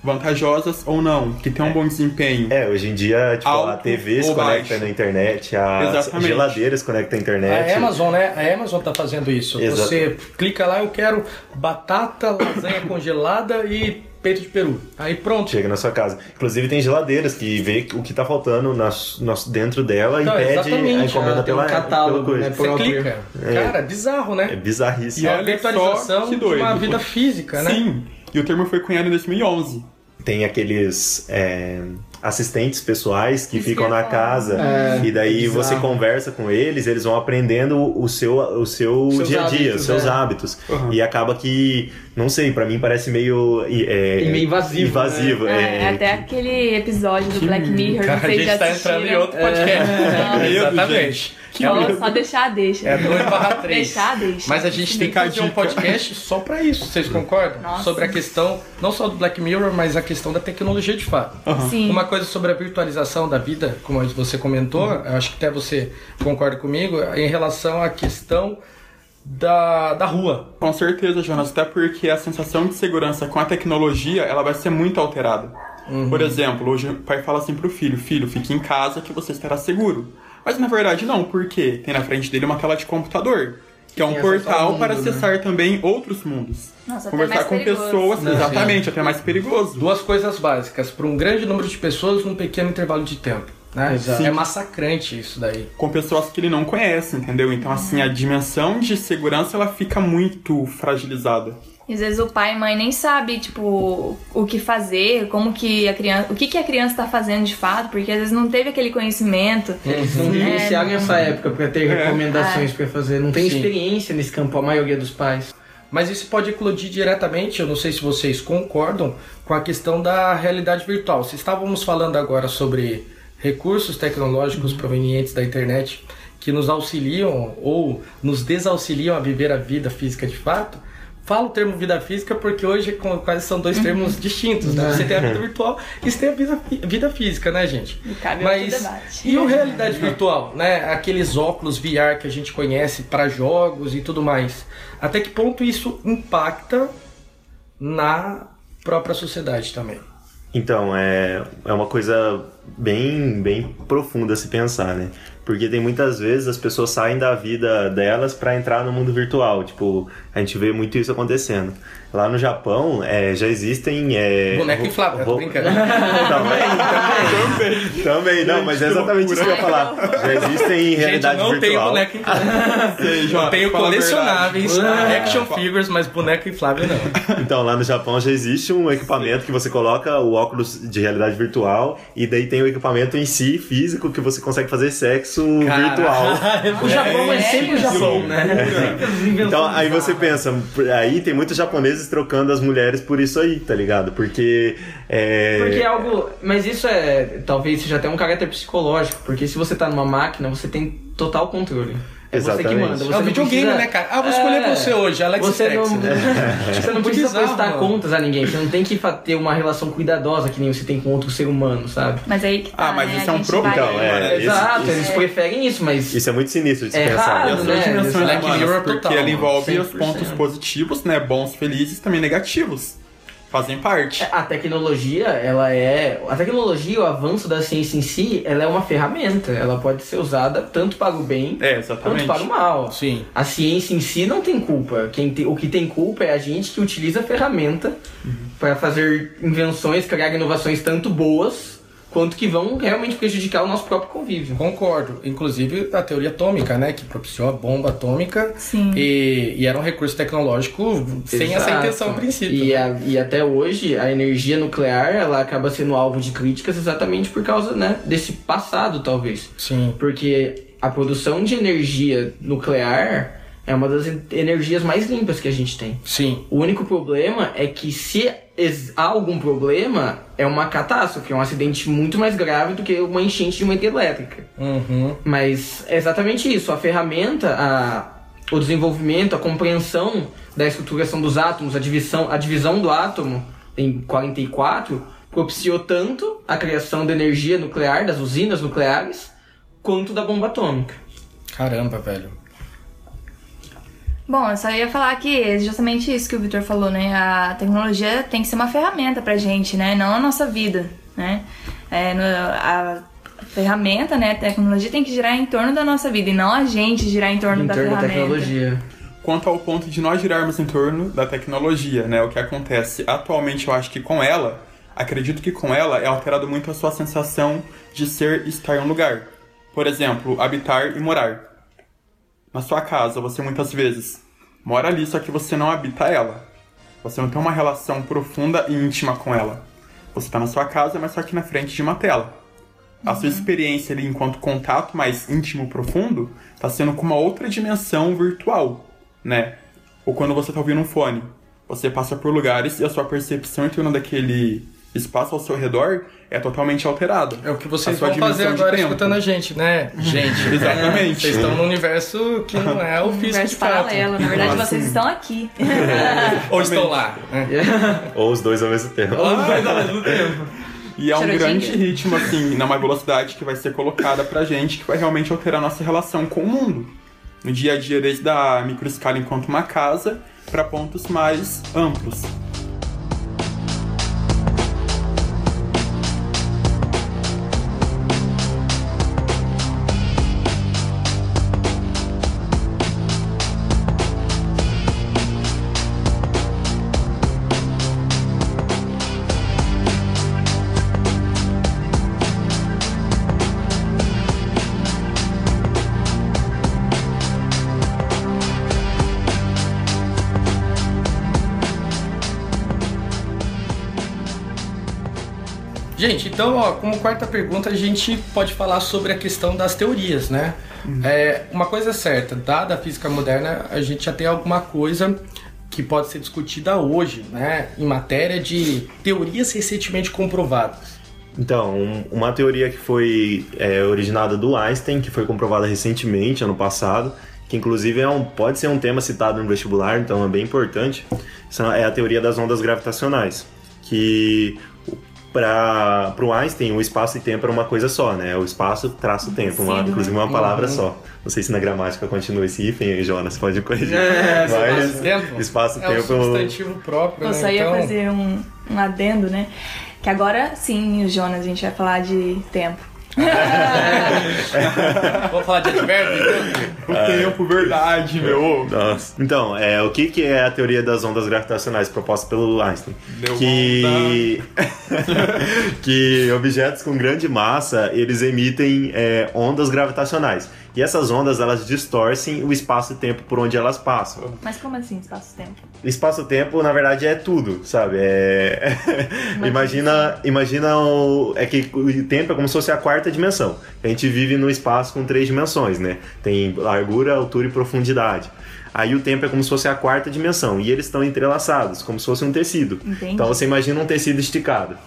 vantajosas ou não, que tem um bom desempenho. É, hoje em dia, tipo, a Alto TV se conecta baixo. na internet, as Exatamente. geladeiras se conectam à internet. A Amazon, né? A Amazon tá fazendo isso. Exato. Você clica lá, eu quero batata, lasanha congelada e peito de peru. Aí pronto. Chega na sua casa. Inclusive tem geladeiras que vê o que tá faltando nas, nas- dentro dela Não, e pede a encomenda ah, tem um pela, catálogo, pela coisa. né, Você clica. Cara, é bizarro, né? É bizarríssimo. E É a virtualização de uma vida física, né? Sim, e o termo foi cunhado em 2011. Tem aqueles é, assistentes pessoais que Isso ficam na casa É, e daí bizarro. você conversa com eles, eles vão aprendendo o seu, o seu Seus dia a dia, hábitos, os seus é. hábitos. Uhum. E acaba que, não sei, pra mim parece meio. É, E meio invasivo, invasivo, É, é, até aquele episódio do Black Mirror, Cara, a gente já tá entrando em assistiram. outro podcast. Não. Exatamente. É, Só, o- só deixar a deixa. é 2 barra 3. Deixar, deixa. Mas a gente tem que fazer um podcast só pra isso, vocês concordam? Nossa. Sobre a questão, não só do Black Mirror, mas a questão da tecnologia de fato. Sim. Uma coisa sobre a virtualização da vida, como você comentou, eu acho que até você concorda comigo, em relação à questão da, da rua. Com certeza, Jonas, até porque a sensação de segurança com a tecnologia, ela vai ser muito alterada. Por exemplo, hoje o pai fala assim pro filho, filho, fique em casa que você estará seguro. Mas na verdade não, porque tem na frente dele uma tela de computador, que é um portal mundo, para né? acessar também outros mundos. Nossa, Conversar com perigoso. pessoas, Não, exatamente, até mais perigoso. Duas coisas básicas, para um grande número de pessoas num pequeno intervalo de tempo. Né? Exato. É massacrante isso daí. com pessoas que ele não conhece, entendeu? Então, assim, a dimensão de segurança ela fica muito fragilizada. E às vezes o pai e mãe nem sabe, tipo, o que fazer, como que a criança, o que que a criança tá fazendo de fato, porque às vezes não teve aquele conhecimento. Eles não É, iniciaram não- nessa época pra ter recomendações pra fazer. Não tem Sim. experiência nesse campo, a maioria dos pais. Mas isso pode eclodir diretamente, eu não sei se vocês concordam, com a questão da realidade virtual. Se estávamos falando agora sobre recursos tecnológicos provenientes da internet que nos auxiliam ou nos desauxiliam a viver a vida física de fato, falo o termo vida física porque hoje quase são dois termos distintos, né? Você tem a vida virtual e você tem a vida, vida física, né, gente? E cabe Mas debate. e o realidade virtual, né? Aqueles óculos VR que a gente conhece para jogos e tudo mais. Até que ponto isso impacta na própria sociedade também? Então, é, é uma coisa bem, bem profunda a se pensar, né? Porque tem muitas vezes as pessoas saem da vida delas para entrar no mundo virtual. Tipo, a gente vê muito isso acontecendo. Lá no Japão, é, já existem... É, Boneco inflável, ro- brincadeira. também, também. também, não, mas é exatamente isso que eu ia falar. Já existem Gente, realidade não tenho virtual. boneco inflável. Eu tenho colecionáveis, verdade. action figures, mas boneco inflável não. Então, lá no Japão já existe um equipamento que você coloca o óculos de realidade virtual e daí tem o equipamento em si, físico, que você consegue fazer sexo virtual. O Japão é, sempre o Japão, né? Então, aí você pensa, aí tem muitos japoneses trocando as mulheres por isso aí, tá ligado? Porque. É... Porque é algo. Mas isso é. Talvez seja até um caráter psicológico. Porque se você tá numa máquina, você tem total controle. É você que Exatamente. manda. Você É um não videogame, precisa- né, cara? Ah, vou escolher É. você hoje, Alex Você não, Stex. você não precisa Bizarro, prestar mano. contas a ninguém. Você não tem que ter uma relação cuidadosa que nem você tem com outro ser humano, sabe? Mas aí que tá, Ah, mas né? isso é um problema, vai- Então, é, né? Exato, isso- eles preferem isso, mas. Isso é muito sinistro de se É pensar. errado, E né? duas dimensões humanas, porque total, ela envolve os 100%. pontos positivos, né? Bons, felizes, também negativos. Fazem parte. A tecnologia, ela é. A tecnologia, o avanço da ciência em si, ela é uma ferramenta. Ela pode ser usada tanto para o bem É, quanto para o mal. Sim. A ciência em si não tem culpa. Quem tem- o que tem culpa é a gente que utiliza a ferramenta para fazer invenções, criar inovações tanto boas quanto que vão realmente prejudicar o nosso próprio convívio. Concordo. Inclusive a teoria atômica, né? Que propiciou a bomba atômica. Sim. E, e era um recurso tecnológico sem essa intenção a princípio. E, né? a- e até hoje, a energia nuclear ela acaba sendo alvo de críticas exatamente por causa né, desse passado, talvez. Sim. Porque a produção de energia nuclear é uma das en- energias mais limpas que a gente tem. Sim. O único problema é que se há algum problema, é uma catástrofe, é um acidente muito mais grave do que uma enchente de uma hidrelétrica. Uhum. Mas é exatamente isso. A ferramenta, a, o desenvolvimento, a compreensão da estruturação dos átomos, a divisão, a divisão do átomo em 44 propiciou tanto a criação da energia nuclear, das usinas nucleares, quanto da bomba atômica. Caramba, velho. Bom, eu só ia falar que é justamente isso que o Victor falou, né? A tecnologia tem que ser uma ferramenta pra gente, né? Não a nossa vida, né? É, no- a ferramenta, né? A tecnologia tem que girar em torno da nossa vida e não a gente girar em torno Em da torno da ferramenta. tecnologia. Quanto ao ponto de nós girarmos em torno da tecnologia, né? O que acontece atualmente, eu acho que com ela, acredito que com ela é alterado muito a sua sensação de ser e estar em um lugar. Por exemplo, habitar e morar. Na sua casa, você muitas vezes mora ali, só que você não habita ela. Você não tem uma relação profunda e íntima com ela. Você tá na sua casa, mas só que na frente de uma tela. A sua experiência ali enquanto contato mais íntimo, profundo, tá sendo com uma outra dimensão virtual, né? Ou quando você tá ouvindo um fone, você passa por lugares e a sua percepção em torno daquele espaço ao seu redor é totalmente alterada. É o que vocês vão fazer agora tempo. escutando a gente, né? Gente. Exatamente. Vocês estão num universo que não é o físico Universo de fato. paralelo. Na verdade, Ah, vocês estão aqui. Ou estão lá. né? Ou os dois ao mesmo tempo. E é um grande ritmo, assim, numa velocidade que vai ser colocada pra gente, que vai realmente alterar a nossa relação com o mundo. No dia a dia, desde a microescala enquanto uma casa, para pontos mais amplos. Como quarta pergunta, a gente pode falar sobre a questão das teorias, né? É, uma coisa é certa, dada a física moderna, a gente já tem alguma coisa que pode ser discutida hoje, né? Em matéria de teorias recentemente comprovadas. Então, um- uma teoria que foi é, originada do Einstein, que foi comprovada recentemente, ano passado, que inclusive é um, pode ser um tema citado no vestibular, então é bem importante, é a teoria das ondas gravitacionais, que para o Einstein o espaço e tempo era uma coisa só, né? O espaço traça o tempo, uma, né? inclusive uma palavra Uhum. só. Não sei se na gramática continua esse hífen aí, Jonas, pode corrigir. É, Mas Tempo espaço e é um tempo substantivo próprio, Eu né? só ia Então, fazer um, um adendo, né? Que agora sim, Jonas, a gente vai falar de tempo. Vamos falar de advérbio, então? O tempo, verdade, meu. Nossa. Então, é, o que, que é a teoria das ondas gravitacionais proposta pelo Einstein? Deu que... que objetos com grande massa, eles emitem é, ondas gravitacionais. E essas ondas, elas distorcem o espaço e tempo por onde elas passam. Mas como assim, espaço-tempo? Espaço-tempo, na verdade, é tudo, sabe? É... imagina, imagina o... É que o tempo é como se fosse a quarta dimensão. A gente vive num espaço com três dimensões, né? Tem largura, altura e profundidade. Aí o tempo é como se fosse a quarta dimensão. E eles estão entrelaçados, como se fosse um tecido. Entendi. Então você imagina um tecido esticado.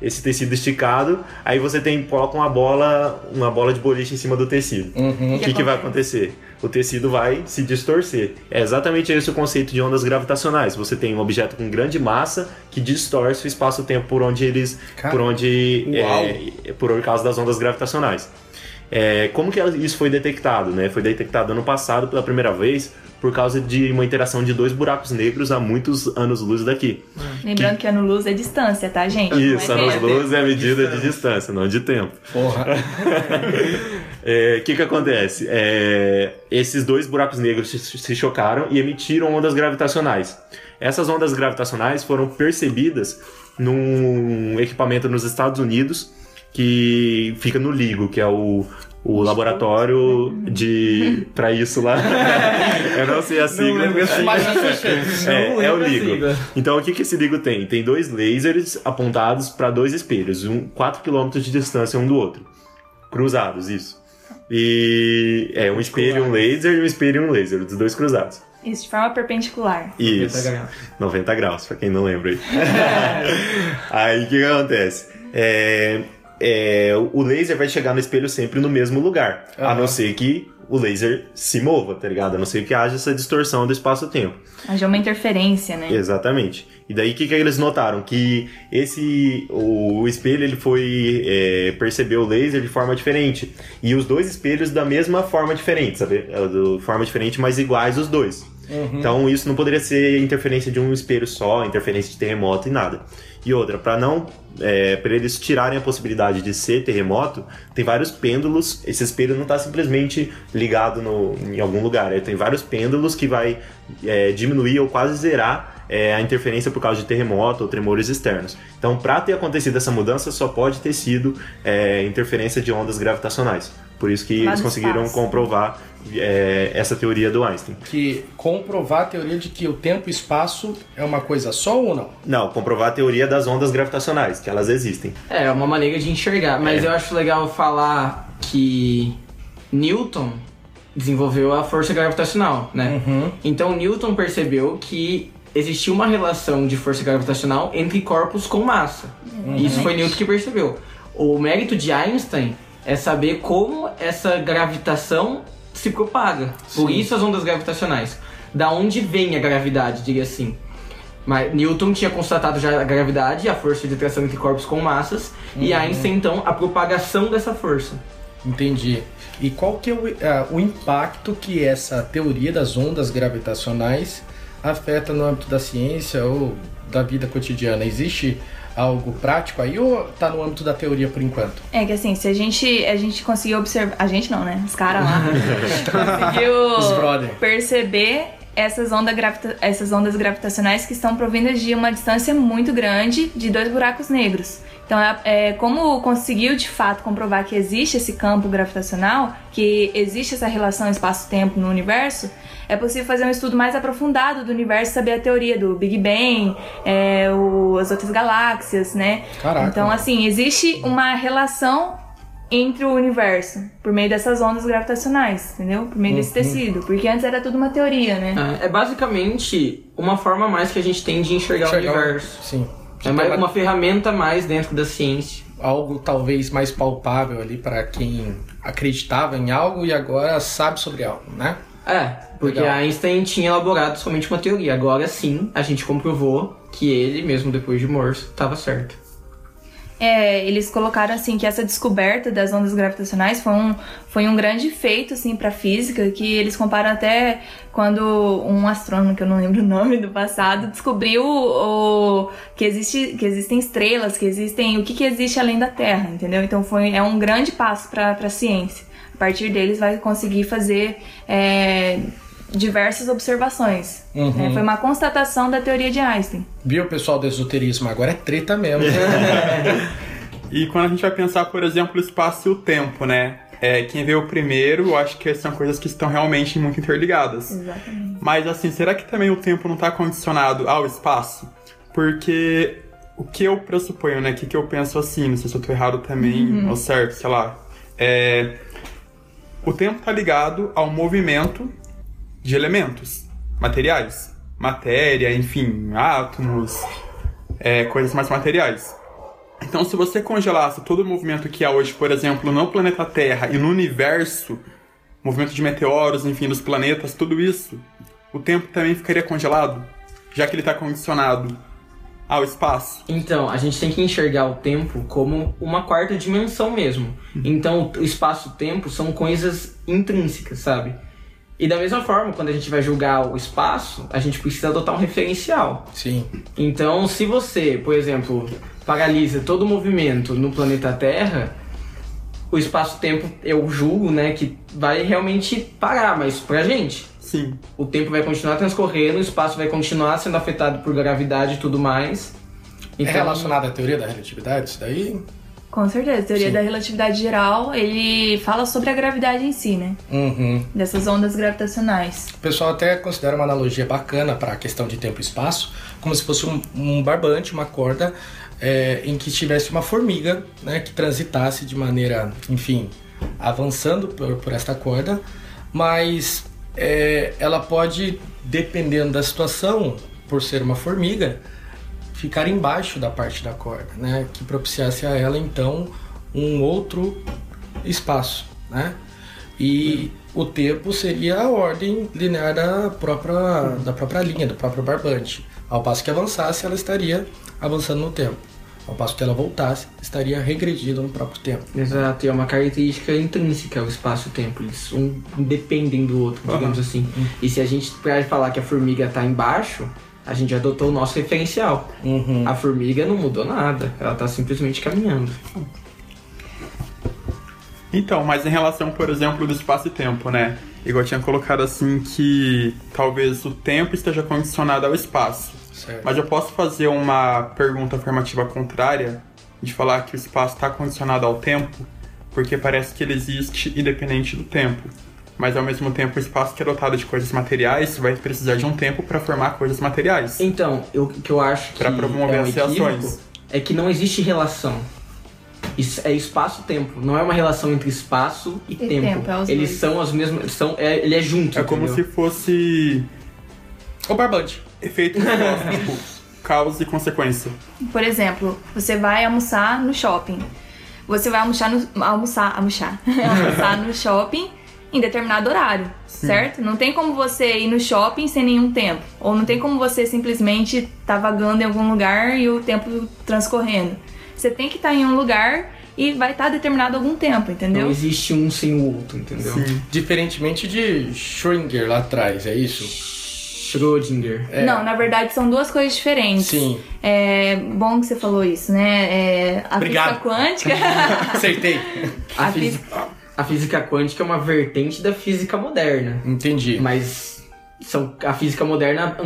Esse tecido esticado, aí você tem coloca uma bola, uma bola de boliche em cima do tecido. O que, que vai acontecer? O tecido vai se distorcer. É exatamente esse o conceito de ondas gravitacionais. Você tem um objeto com grande massa que distorce o espaço-tempo por onde eles, Cara, por onde, uau. é, por causa das ondas gravitacionais. É, como que isso foi detectado? Né? Foi detectado ano passado pela primeira vez por causa de uma interação de dois buracos negros a muitos anos-luz daqui. Lembrando que ano-luz é distância, tá, gente? Isso, Não é anos-luz é a medida de distância, não de tempo. Porra. É, O que que acontece? É, esses dois buracos negros se chocaram e emitiram ondas gravitacionais. Essas ondas gravitacionais foram percebidas num equipamento nos Estados Unidos que fica no LIGO, que é o, o laboratório de para isso lá. Eu não sei a sigla. Massachusetts. É, Não é o lembro a LIGO. sigla. Então o que, que esse LIGO tem? Tem dois lasers apontados para dois espelhos, um 4 km de distância um do outro. Cruzados, isso. E é um espelho e um laser e um espelho e um laser, dos dois cruzados. Isso, de forma perpendicular. Isso. 90 graus. 90 graus, pra quem não lembra aí. aí o que, que acontece? É, é, o laser vai chegar no espelho sempre no mesmo lugar. A Aham. não ser que o laser se mova, tá ligado? A não ser que haja essa distorção do espaço-tempo. Haja uma interferência, né? Exatamente. E daí o que, que eles notaram? Que esse o, o espelho ele foi é, perceber o laser de forma diferente. E os dois espelhos da mesma forma diferente, sabe? É, De forma diferente, mas iguais os dois. Então isso não poderia ser interferência de um espelho só, interferência de terremoto e nada. E outra, para não é, para eles tirarem a possibilidade de ser terremoto, tem vários pêndulos. Esse espelho não está simplesmente ligado no, em algum lugar. Ele tem vários pêndulos que vai é, diminuir ou quase zerar é, a interferência por causa de terremoto ou tremores externos. Então, para ter acontecido essa mudança, só pode ter sido é, interferência de ondas gravitacionais. Por isso que Lá eles conseguiram espaço. comprovar é, essa teoria do Einstein. Que comprovar a teoria de que o tempo e espaço é uma coisa só ou não? Não, comprovar a teoria das ondas gravitacionais, que elas existem. É, uma maneira de enxergar. Mas eu acho legal falar que Newton desenvolveu a força gravitacional, né? Então Newton percebeu que existia uma relação de força gravitacional entre corpos com massa. E Isso foi Newton que percebeu. O mérito de Einstein é saber como essa gravitação se propaga. Por isso as ondas gravitacionais. Da onde vem a gravidade, diria assim. Mas Newton tinha constatado já a gravidade, a força de atração entre corpos com massas, e Einstein então a propagação dessa força. Entendi. E qual que é o, ah, o impacto que essa teoria das ondas gravitacionais afeta no âmbito da ciência ou da vida cotidiana? Existe algo prático aí ou tá no âmbito da teoria por enquanto? É que assim, se a gente, a gente conseguir observar. A gente não, né? Os caras lá. conseguiu perceber essas, onda gravita- essas ondas gravitacionais que estão provindas de uma distância muito grande de dois buracos negros. Então, é, é, como conseguiu de fato comprovar que existe esse campo gravitacional, que existe essa relação espaço-tempo no universo, é possível fazer um estudo mais aprofundado do universo, saber a teoria do Big Bang, é, o- as outras galáxias, né? Caraca. Então, assim, existe uma relação entre o universo por meio dessas ondas gravitacionais, entendeu? Por meio desse tecido. Porque antes era tudo uma teoria, né? É, é basicamente uma forma mais que a gente tem de enxergar, Enxergar o universo. Sim. É mais uma ferramenta mais dentro da ciência. algo talvez mais palpável ali para quem acreditava em algo e agora sabe sobre algo, né? É, porque Legal. Einstein tinha elaborado somente uma teoria. Agora sim, a gente comprovou que ele, mesmo depois de morto, estava certo. É, eles colocaram assim que essa descoberta das ondas gravitacionais foi um, foi um grande feito assim para física, que eles comparam até quando um astrônomo que eu não lembro o nome do passado descobriu o, que existe que existem estrelas, que existem o que, que existe além da Terra, entendeu? Então foi é um grande passo para a ciência. A partir deles vai conseguir fazer é, diversas observações. né? Foi uma constatação da teoria de Einstein. Viu, pessoal do esoterismo? Agora é treta mesmo. E quando a gente vai pensar, por exemplo, o espaço e o tempo, né? É, quem veio primeiro, eu acho que são coisas que estão realmente muito interligadas. Exatamente. Mas assim, será que também o tempo não está condicionado ao espaço? Porque o que eu pressuponho, né? O que, que eu penso assim, não sei se eu tô errado também, ou certo, sei lá. É, o tempo está ligado ao movimento de elementos, materiais. Matéria, enfim, átomos, é, coisas mais materiais. Então, se você congelasse todo o movimento que há hoje, por exemplo, no planeta Terra e no universo, movimento de meteoros, enfim, dos planetas, tudo isso, o tempo também ficaria congelado, já que ele está condicionado ao espaço. Então, a gente tem que enxergar o tempo como uma quarta dimensão mesmo. Então, o espaço e o tempo são coisas intrínsecas, sabe? E da mesma forma, quando a gente vai julgar o espaço, a gente precisa adotar um referencial. Sim. Então, se você, por exemplo, paralisa todo o movimento no planeta Terra, o espaço-tempo, eu julgo, né, que vai realmente parar, mas pra gente, Sim. o tempo vai continuar transcorrendo, o espaço vai continuar sendo afetado por gravidade e tudo mais. É relacionado à teoria da relatividade isso daí? Com certeza, a teoria Sim. da relatividade geral, ele fala sobre a gravidade em si, né? Uhum. Dessas ondas gravitacionais. O pessoal até considera uma analogia bacana para a questão de tempo e espaço, como se fosse um, um barbante, uma corda, é, em que tivesse uma formiga, né, que transitasse de maneira, enfim, avançando por, por esta corda, mas é, ela pode, dependendo da situação, por ser uma formiga, ficar embaixo da parte da corda, né, que propiciasse a ela então um outro espaço, né? E o tempo seria a ordem linear da própria, da própria linha, do próprio barbante. Ao passo que avançasse, ela estaria avançando no tempo. Ao passo que ela voltasse, estaria regredindo no próprio tempo. Exato, e é uma característica intrínseca ao espaço e o tempo. Eles um dependem do outro, digamos assim. E se a gente, pra falar que a formiga está embaixo, a gente adotou o nosso referencial. A formiga não mudou nada, ela está simplesmente caminhando. Então, mas em relação, por exemplo, do espaço e tempo, né? Igual eu tinha colocado assim que talvez o tempo esteja condicionado ao espaço. Certo. Mas eu posso fazer uma pergunta afirmativa contrária de falar que o espaço está condicionado ao tempo, porque parece que ele existe independente do tempo. Mas ao mesmo tempo, o espaço que é dotado de coisas materiais vai precisar de um tempo para formar coisas materiais. Então, eu- o que eu acho que Pra promover é um as reações. é que não existe relação. Isso é espaço-tempo, não é uma relação entre espaço e, tempo. tempo, é Eles dois. são as mesmas, são, é, ele é junto. É como entendeu? se fosse O barbante. efeito tipo, causa e consequência. Por exemplo, você vai almoçar no shopping. Você vai almoçar no. Almoçar, almoçar. almoçar no shopping em determinado horário, certo? Não tem como você ir no shopping sem nenhum tempo. Ou não tem como você simplesmente estar vagando em algum lugar e o tempo transcorrendo. Você tem que estar em um lugar e vai estar determinado algum tempo, Não entendeu? existe um sem o outro, entendeu? Diferentemente de Schrödinger lá atrás, é isso? Schrödinger. Não, na verdade são duas coisas diferentes. Sim. É bom que você falou isso, né? É, a Obrigado. física quântica. Acertei. A, A física, a física quântica é uma vertente da física moderna. Entendi. Mas são, a física moderna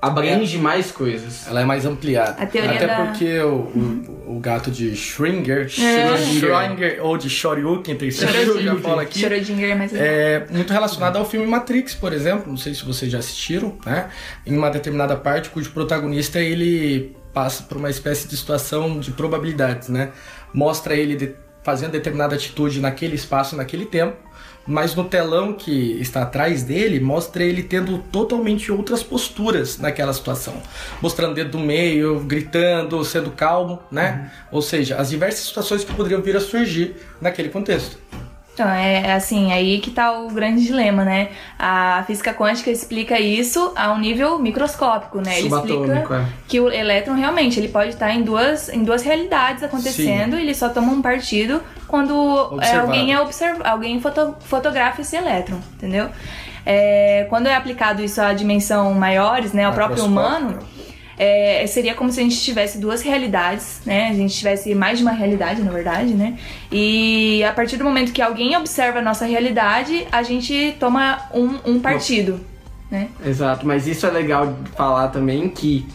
abrange mais coisas. Ela é mais ampliada. Até da- porque o, o, o gato de Schrödinger, É. Schrödinger ou de Shoryuken, tem certeza que eu já falo aqui. Schrödinger é legal. É muito relacionado ao filme Matrix, por exemplo. Não sei se vocês já assistiram, né? Em uma determinada parte, cujo protagonista ele passa por uma espécie de situação de probabilidades, né? Mostra ele de- fazendo determinada atitude naquele espaço, naquele tempo, mas no telão que está atrás dele mostra ele tendo totalmente outras posturas naquela situação, mostrando dedo do meio, gritando, sendo calmo, né? Ou seja, as diversas situações que poderiam vir a surgir naquele contexto. Então, é é assim, aí que tá o grande dilema, né? A física quântica explica isso a um nível microscópico, né? Ele explica é. que o elétron realmente ele pode estar em duas, em duas realidades acontecendo e ele só toma um partido quando é, Observado. alguém é observa, alguém foto, fotografa esse elétron, entendeu? É, quando é aplicado isso a dimensão maiores, né, ao próprio humano, é, seria como se a gente tivesse duas realidades, né? A gente tivesse mais de uma realidade, na verdade, né? E a partir do momento que alguém observa a nossa realidade, a gente toma um, um partido, né? Exato, mas isso é legal falar também que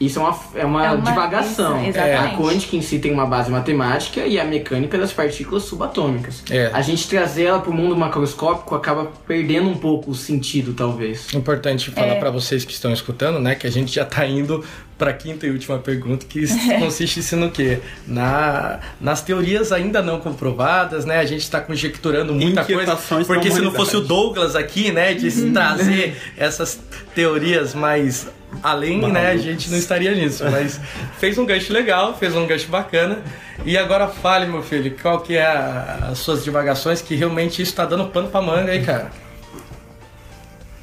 isso é uma, é uma, É uma- divagação. isso, exatamente. A quântica em si tem uma base matemática e a mecânica das partículas subatômicas. É. A gente trazer ela para o mundo macroscópico acaba perdendo um pouco o sentido, talvez. Importante falar pra vocês que estão escutando, né, que a gente já tá indo pra quinta e última pergunta, que consiste isso no quê? Na, nas teorias ainda não comprovadas, né? A gente tá conjecturando muita coisa. Porque se não fosse o Douglas aqui, né, de trazer essas teorias mais além, né, a gente não estaria nisso. Mas fez um gancho legal, fez um gancho bacana. E agora fale, meu filho, qual que é a- as suas divagações, que realmente isso tá dando pano pra manga aí, cara.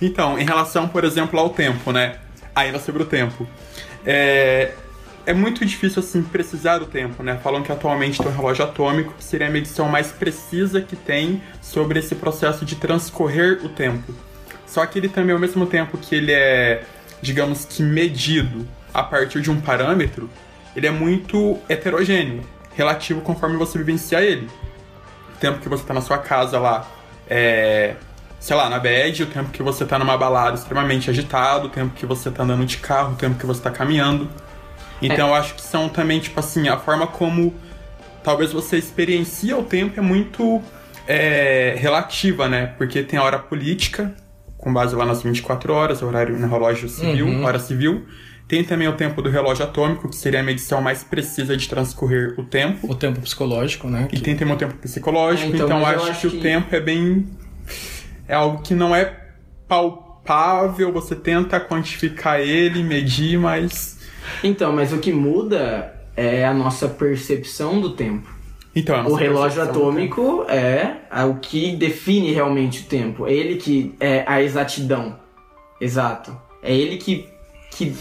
Então, em relação, por exemplo, ao tempo, né? Ainda sobre o tempo. É, é muito difícil, assim, precisar do tempo, né? Falam que atualmente tem um relógio atômico, que seria a medição mais precisa que tem sobre esse processo de transcorrer o tempo. Só que ele também, ao mesmo tempo que ele é, digamos que, medido a partir de um parâmetro, ele é muito heterogêneo, relativo conforme você vivencia ele o tempo que você tá na sua casa lá, é, sei lá, na bed, o tempo que você tá numa balada extremamente agitado, o tempo que você tá andando de carro, o tempo que você tá caminhando. Então eu acho que são também, tipo assim, a forma como talvez você experiencia o tempo é muito é, relativa, né? Porque tem a hora política, com base lá nas 24 horas, horário no relógio civil, Uhum. hora civil. Tem também o tempo do relógio atômico, que seria a medição mais precisa de transcorrer o tempo. O tempo psicológico, né? E que- tem também o tempo psicológico, É, então, então, acho, acho que, que- o tempo é bem. É algo que não é palpável, você tenta quantificar ele, medir, mas. Então, mas o que muda é a nossa percepção do tempo. Então, nossa O relógio do atômico é o que define realmente o tempo. É ele que é a exatidão. Exato. É ele que, que,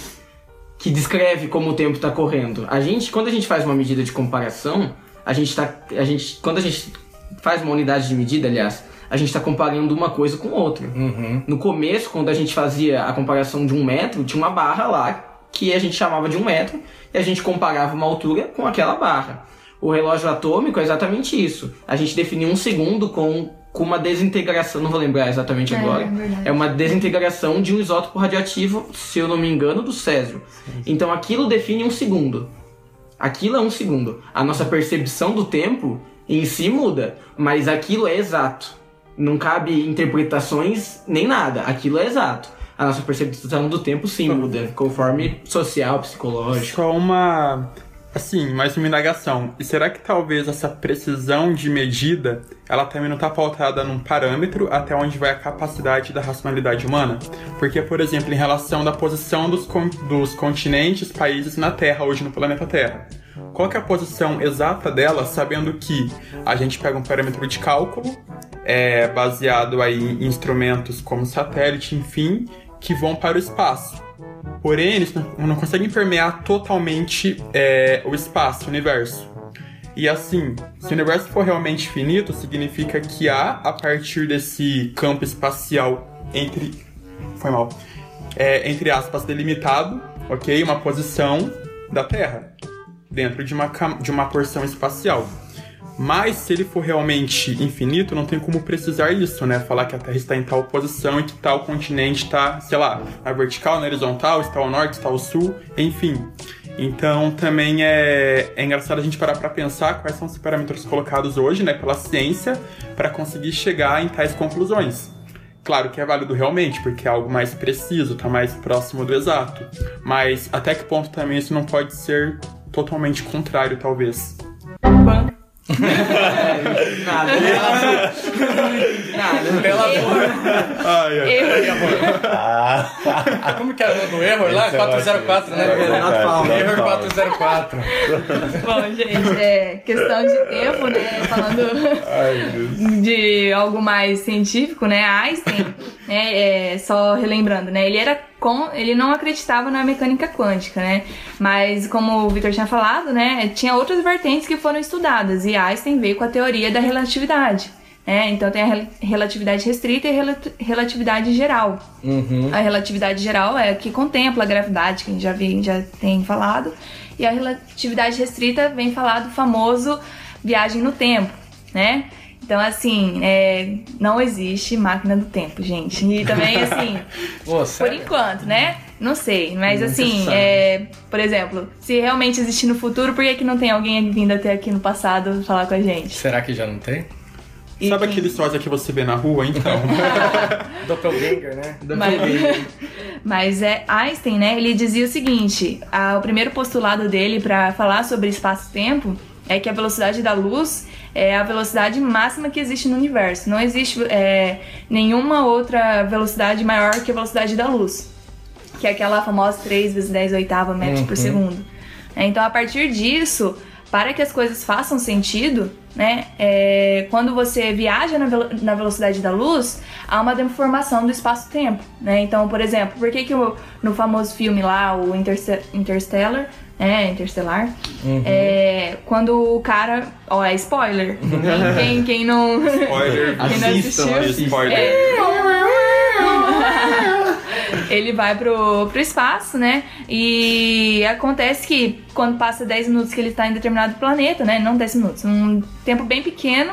que descreve como o tempo está correndo. A gente, quando a gente faz uma medida de comparação, a gente tá. A gente, quando a gente faz uma unidade de medida, aliás, a gente está comparando uma coisa com outra. Uhum. No começo, quando a gente fazia a comparação de um metro, tinha uma barra lá que a gente chamava de um metro e a gente comparava uma altura com aquela barra. O relógio atômico é exatamente isso. A gente definia um segundo com com uma desintegração, não vou lembrar exatamente É, agora. é. É uma desintegração de um isótopo radioativo, se eu não me engano, do césio. Então aquilo define um segundo. Aquilo é um segundo. A nossa percepção do tempo em si muda, mas aquilo é exato. Não cabe interpretações nem nada. Aquilo é exato. A nossa percepção do tempo sim muda, conforme social, psicológico. Só uma. Assim, mais uma indagação. E será que talvez essa precisão de medida ela também não está pautada num parâmetro até onde vai a capacidade da racionalidade humana? Porque, por exemplo, em relação da posição dos, con- dos continentes, países na Terra, hoje no planeta Terra. Qual é a posição exata dela, sabendo que a gente pega um parâmetro de cálculo, é, baseado aí em instrumentos como satélite, enfim, que vão para o espaço. Porém, eles não, não conseguem permear totalmente é, o espaço, o universo. E assim, se o universo for realmente finito, significa que há, a partir desse campo espacial entre. Foi mal. É, entre aspas, delimitado, ok? Uma posição da Terra. Dentro de uma, de uma porção espacial. Mas se ele for realmente infinito, não tem como precisar isso, né? Falar que a Terra está em tal posição e que tal continente está, sei lá, na vertical, na horizontal, está ao norte, está ao sul, enfim. Então também é, é engraçado a gente parar para pensar quais são os parâmetros colocados hoje, né, pela ciência, para conseguir chegar em tais conclusões. Claro que é válido realmente, porque é algo mais preciso, tá mais próximo do exato. Mas até que ponto também isso não pode ser totalmente contrário, talvez? Nada. Nada. Pela Ai, ai. Erro. Como que era o do erro lá? Esse é 404, né? ótimo. Renato Palma. Erro 404. Bom, gente, é questão de tempo, né? Falando de algo mais científico, né? Einstein, né? é, só relembrando, né? Ele era com, ele não acreditava na mecânica quântica, né? Mas como o Victor tinha falado, né? Tinha outras vertentes que foram estudadas e Einstein veio com a teoria da relatividade. né? então tem a rel- relatividade restrita e a rela- relatividade geral. A relatividade geral é a que contempla a gravidade, que a gente já, vi, já tem falado. E a relatividade restrita vem falar do famoso viagem no tempo, né? Então, assim, é, não existe máquina do tempo, gente. E também, assim, Pô, por enquanto, né? Não sei, mas assim, é, por exemplo, se realmente existir no futuro, por que, que não tem alguém vindo até aqui no passado falar com a gente? Será que já não tem? E Sabe que- aquele sósia que você vê na rua, então? Doppelganger, né? Mas, mas é Einstein, né? Ele dizia o seguinte: a- o primeiro postulado dele para falar sobre espaço-tempo é que a velocidade da luz é a velocidade máxima que existe no universo. Não existe é, nenhuma outra velocidade maior que a velocidade da luz, que é aquela famosa 3 vezes 10 oitava metros por segundo. É, Então, a partir disso, para que as coisas façam sentido, né, é, quando você viaja na, velo- na velocidade da luz, há uma deformação do espaço-tempo, né? Então, por exemplo, por que, que o- no famoso filme lá, o Interste- Interstellar, né, Interstellar, é, quando o cara, ó, é spoiler, quem, quem, quem não, Spoiler. quem não Assistam, assistiu, assistam. Spoiler. ele vai pro, pro espaço, né? E acontece que quando passa 10 minutos que ele está em determinado planeta, né? Não 10 minutos, um tempo bem pequeno.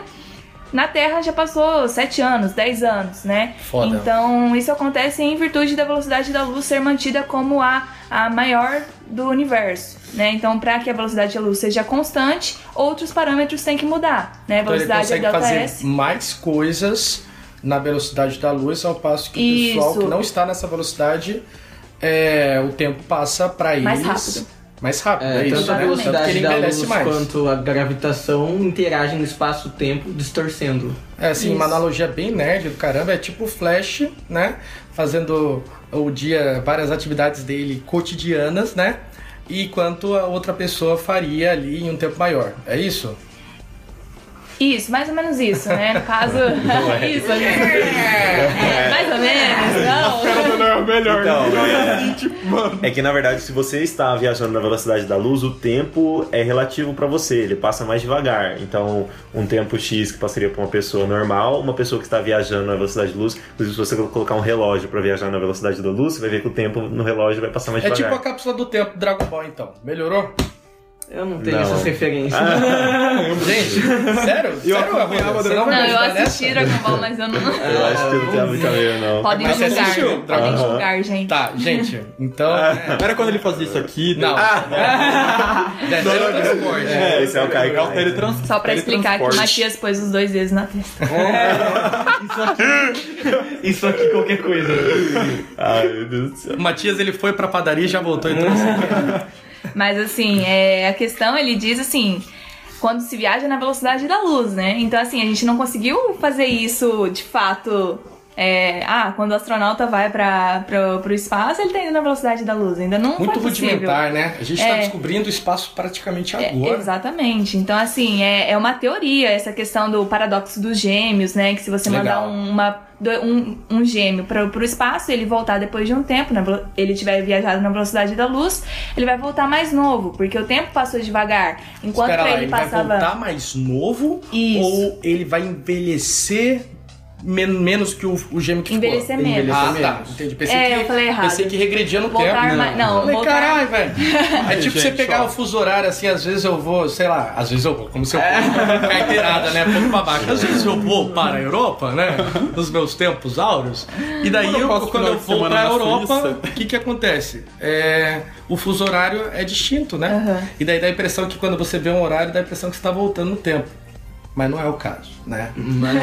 Na Terra já passou 7 anos, 10 anos, né? Foda. Então isso acontece em virtude da velocidade da luz ser mantida como a, a maior do universo, né? Então, para que a velocidade da luz seja constante, outros parâmetros têm que mudar, né? A Então ele velocidade consegue é fazer S. mais coisas na velocidade da luz, ao passo que o pessoal Isso. que não está nessa velocidade, é, o tempo passa para eles Mais rápido. Mais rápido. É, É, isso, tanto a né? Velocidade ele da envelhece luz mais. quanto a gravitação interagem no espaço-tempo, distorcendo. É assim, uma Isso. analogia bem nerd do caramba, é tipo o Flash, né? Fazendo o dia, várias atividades dele cotidianas, né? E quanto a outra pessoa faria ali em um tempo maior. É isso? Isso, mais ou menos isso, né? No caso. isso, é, mais ou menos, não. Não é o melhor. Então, é, é que na verdade, se você está viajando na velocidade da luz, o tempo é relativo para você, ele passa mais devagar. Então, um tempo X que passaria para uma pessoa normal, uma pessoa que está viajando na velocidade da luz, inclusive se você colocar um relógio para viajar na velocidade da luz, você vai ver que o tempo no relógio vai passar mais É devagar. tipo a cápsula do tempo do Dragon Ball, então. Melhorou? Eu não tenho Não. essas referências. Gente, sério? Eu sério, acompanhava Dragon não Não, eu assisti? Dragon Ball, mas eu não. Eu acho que não tem muito a ver, não. Podem Mas julgar. assistiu Podem Aham. julgar, gente. Tá, gente, então... é, Não era quando ele fazia isso aqui? Não. É, teletransporte. É, esse é o Caio. É o teletransporte. Só pra explicar que o Matias pôs os dois dedos na testa. Isso aqui, qualquer coisa. Ai, meu Deus do céu. O Matias, ele foi pra padaria e já voltou e trouxe aqui. Mas assim, é, a questão, ele diz assim, quando se viaja na velocidade da luz, né? Então assim, a gente não conseguiu fazer isso de fato. é, ah, quando o astronauta vai para pro espaço, ele tá indo na velocidade da luz. Ainda não Muito rudimentar, né? A gente tá É. descobrindo o espaço praticamente É, agora. exatamente. Então, assim, é, é uma teoria essa questão do paradoxo dos gêmeos, né? Que se você Legal. mandar uma, um, um gêmeo para o espaço, ele voltar depois de um tempo, na ele tiver viajado na velocidade da luz, ele vai voltar mais novo, porque o tempo passou devagar. Enquanto Espera lá, ele ele vai passava. voltar mais novo Isso. ou ele vai envelhecer men- menos que o, o gêmeo que Envelhecer ficou? menos. Ah, Envelhecer tá. menos. Entendi. Pensei, É, que, eu falei errado. pensei que regredia no Voltar tempo. mais- não, Falei, voltar- caralho, velho. É tipo você gente, pegar ó. o fuso horário assim, às vezes eu vou, sei lá, às vezes eu vou, como se eu fosse carteirada, né? Pouco babaca. Às vezes eu vou para a Europa, né? Nos meus tempos áureos. E daí, Quando eu eu, quando eu vou para a Europa, o que que acontece? É, o fuso horário é distinto, né? Aham. E daí dá a impressão que quando você vê um horário, dá a impressão que você está voltando no tempo. Mas não é o caso, né? Mas é,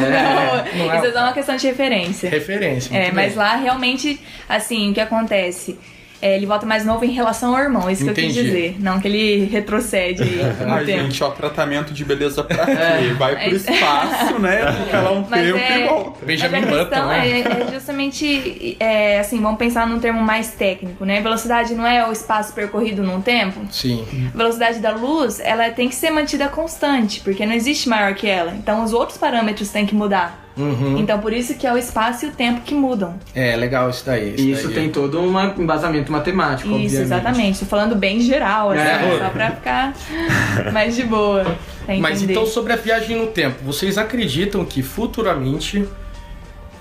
Não é Isso o é só uma questão de referência. Referência. É, mas bem. lá realmente, assim, o que acontece? É, ele volta mais novo em relação ao irmão, isso que eu quis Entendi. dizer. Não que ele retrocede tempo. gente, ó, tratamento de beleza pra quê? Vai pro Mas- espaço, né? Fica lá um Mas tempo é- e volta. Benjamin a Button, né? é, é justamente, é, assim, vamos pensar num termo mais técnico, né? Velocidade não é o espaço percorrido num tempo. Sim. A velocidade da luz, ela tem que ser mantida constante, porque não existe maior que ela. Então os outros parâmetros têm que mudar. Uhum. Então por isso que é o espaço e o tempo que mudam. É, legal isso daí. E isso daí. tem todo um embasamento matemático, Isso, obviamente. exatamente. Tô falando bem geral, assim, É. só pra ficar mais de boa. Mas então, sobre a viagem no tempo, vocês acreditam que futuramente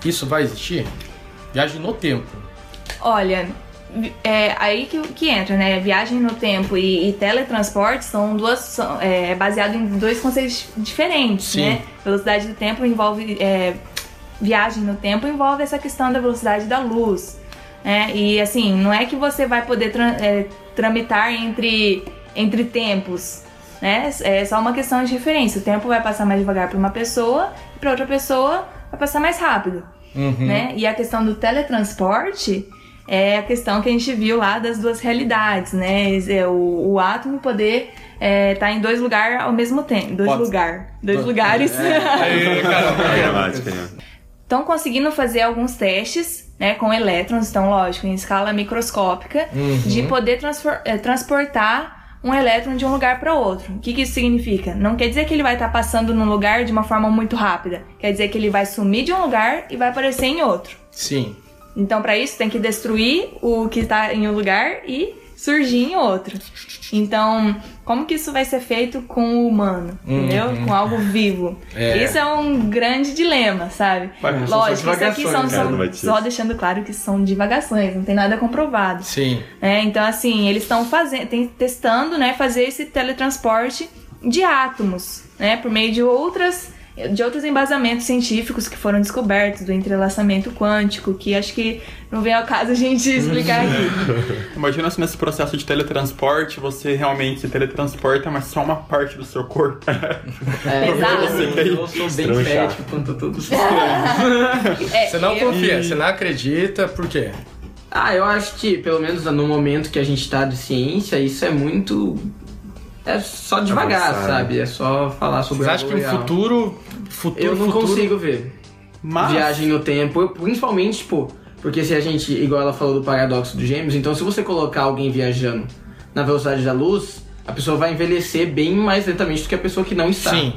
isso vai existir? Viagem no tempo. Olha, é aí que, que entra, né? Viagem no tempo e, e teletransporte são duas. São, é baseado em dois conceitos diferentes, Sim. né? Velocidade do tempo envolve. é, viagem no tempo envolve essa questão da velocidade da luz. Né? E assim, não é que você vai poder tra- é, tramitar entre, entre tempos. Né? É só uma questão de referência. O tempo vai passar mais devagar para uma pessoa e para outra pessoa vai passar mais rápido né? E a questão do teletransporte é a questão que a gente viu lá das duas realidades, né? É o, o átomo poder estar em dois lugares ao mesmo tempo. Dois Pode- lugares. Dois Do- lugares. Né? Estão conseguindo fazer alguns testes, né, com elétrons, então, lógico, em escala microscópica, de poder eh, transportar um elétron de um lugar para outro. O que, que isso significa? Não quer dizer que ele vai estar passando num lugar de uma forma muito rápida. Quer dizer que ele vai sumir de um lugar e vai aparecer em outro. Sim. Então, para isso, tem que destruir o que está em um lugar e surgir em outro. Então, como que isso vai ser feito com o humano? Entendeu? Com algo vivo. É. Isso é um grande dilema, sabe? Só Lógico, isso aqui são, cara, Matias. só deixando claro que são divagações, não tem nada comprovado. Sim. né? Então, assim, eles estão fazendo, tem- testando, né, fazer esse teletransporte de átomos, né, por meio de outras de outros embasamentos científicos que foram descobertos do entrelaçamento quântico, que acho que não vem ao caso a gente explicar aqui. Imagina se nesse processo de teletransporte você realmente se teletransporta, mas só uma parte do seu corpo. É, Exato. eu sou bem cético quanto a tudo isso. É, Você não eu- confia, você não acredita, por quê? Ah, eu acho que, pelo menos no momento que a gente tá de ciência, isso é muito. É só devagar, Avançado. sabe? É só falar sobre Vocês o acham que no futuro. Futuro Eu não futuro, consigo ver Mas viagem no tempo, principalmente, tipo, porque se a gente, igual ela falou do paradoxo dos gêmeos, então se você colocar alguém viajando na velocidade da luz, a pessoa vai envelhecer bem mais lentamente do que a pessoa que não está. Sim.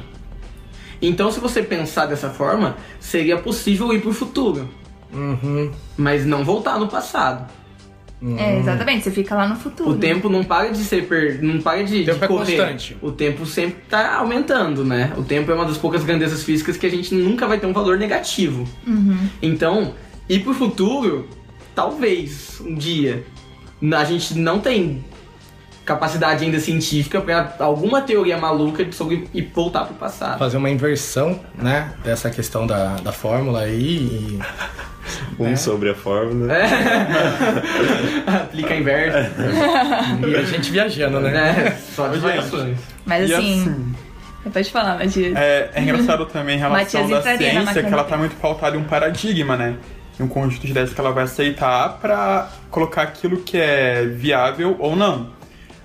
Então, se você pensar dessa forma, seria possível ir pro futuro, Uhum. mas não voltar no passado. É, exatamente, você fica lá no futuro. O tempo não para de ser per... não para de, O tempo de é correr. constante. O tempo sempre tá aumentando, né? O tempo é uma das poucas grandezas físicas que a gente nunca vai ter um valor negativo. Então, ir pro futuro, talvez um dia. A gente não tem capacidade ainda científica pra alguma teoria maluca sobre e voltar pro passado. Fazer uma inversão, né, dessa questão da, da fórmula aí. E... Um sobre a fórmula. Aplica inverso. e a gente viajando, né? né? Só de. Mas E assim, Pode falar, Matias. É, é engraçado também em relação da ciência que ela tá muito pautada em um paradigma, né? Em um conjunto de ideias que ela vai aceitar pra colocar aquilo que é viável ou não.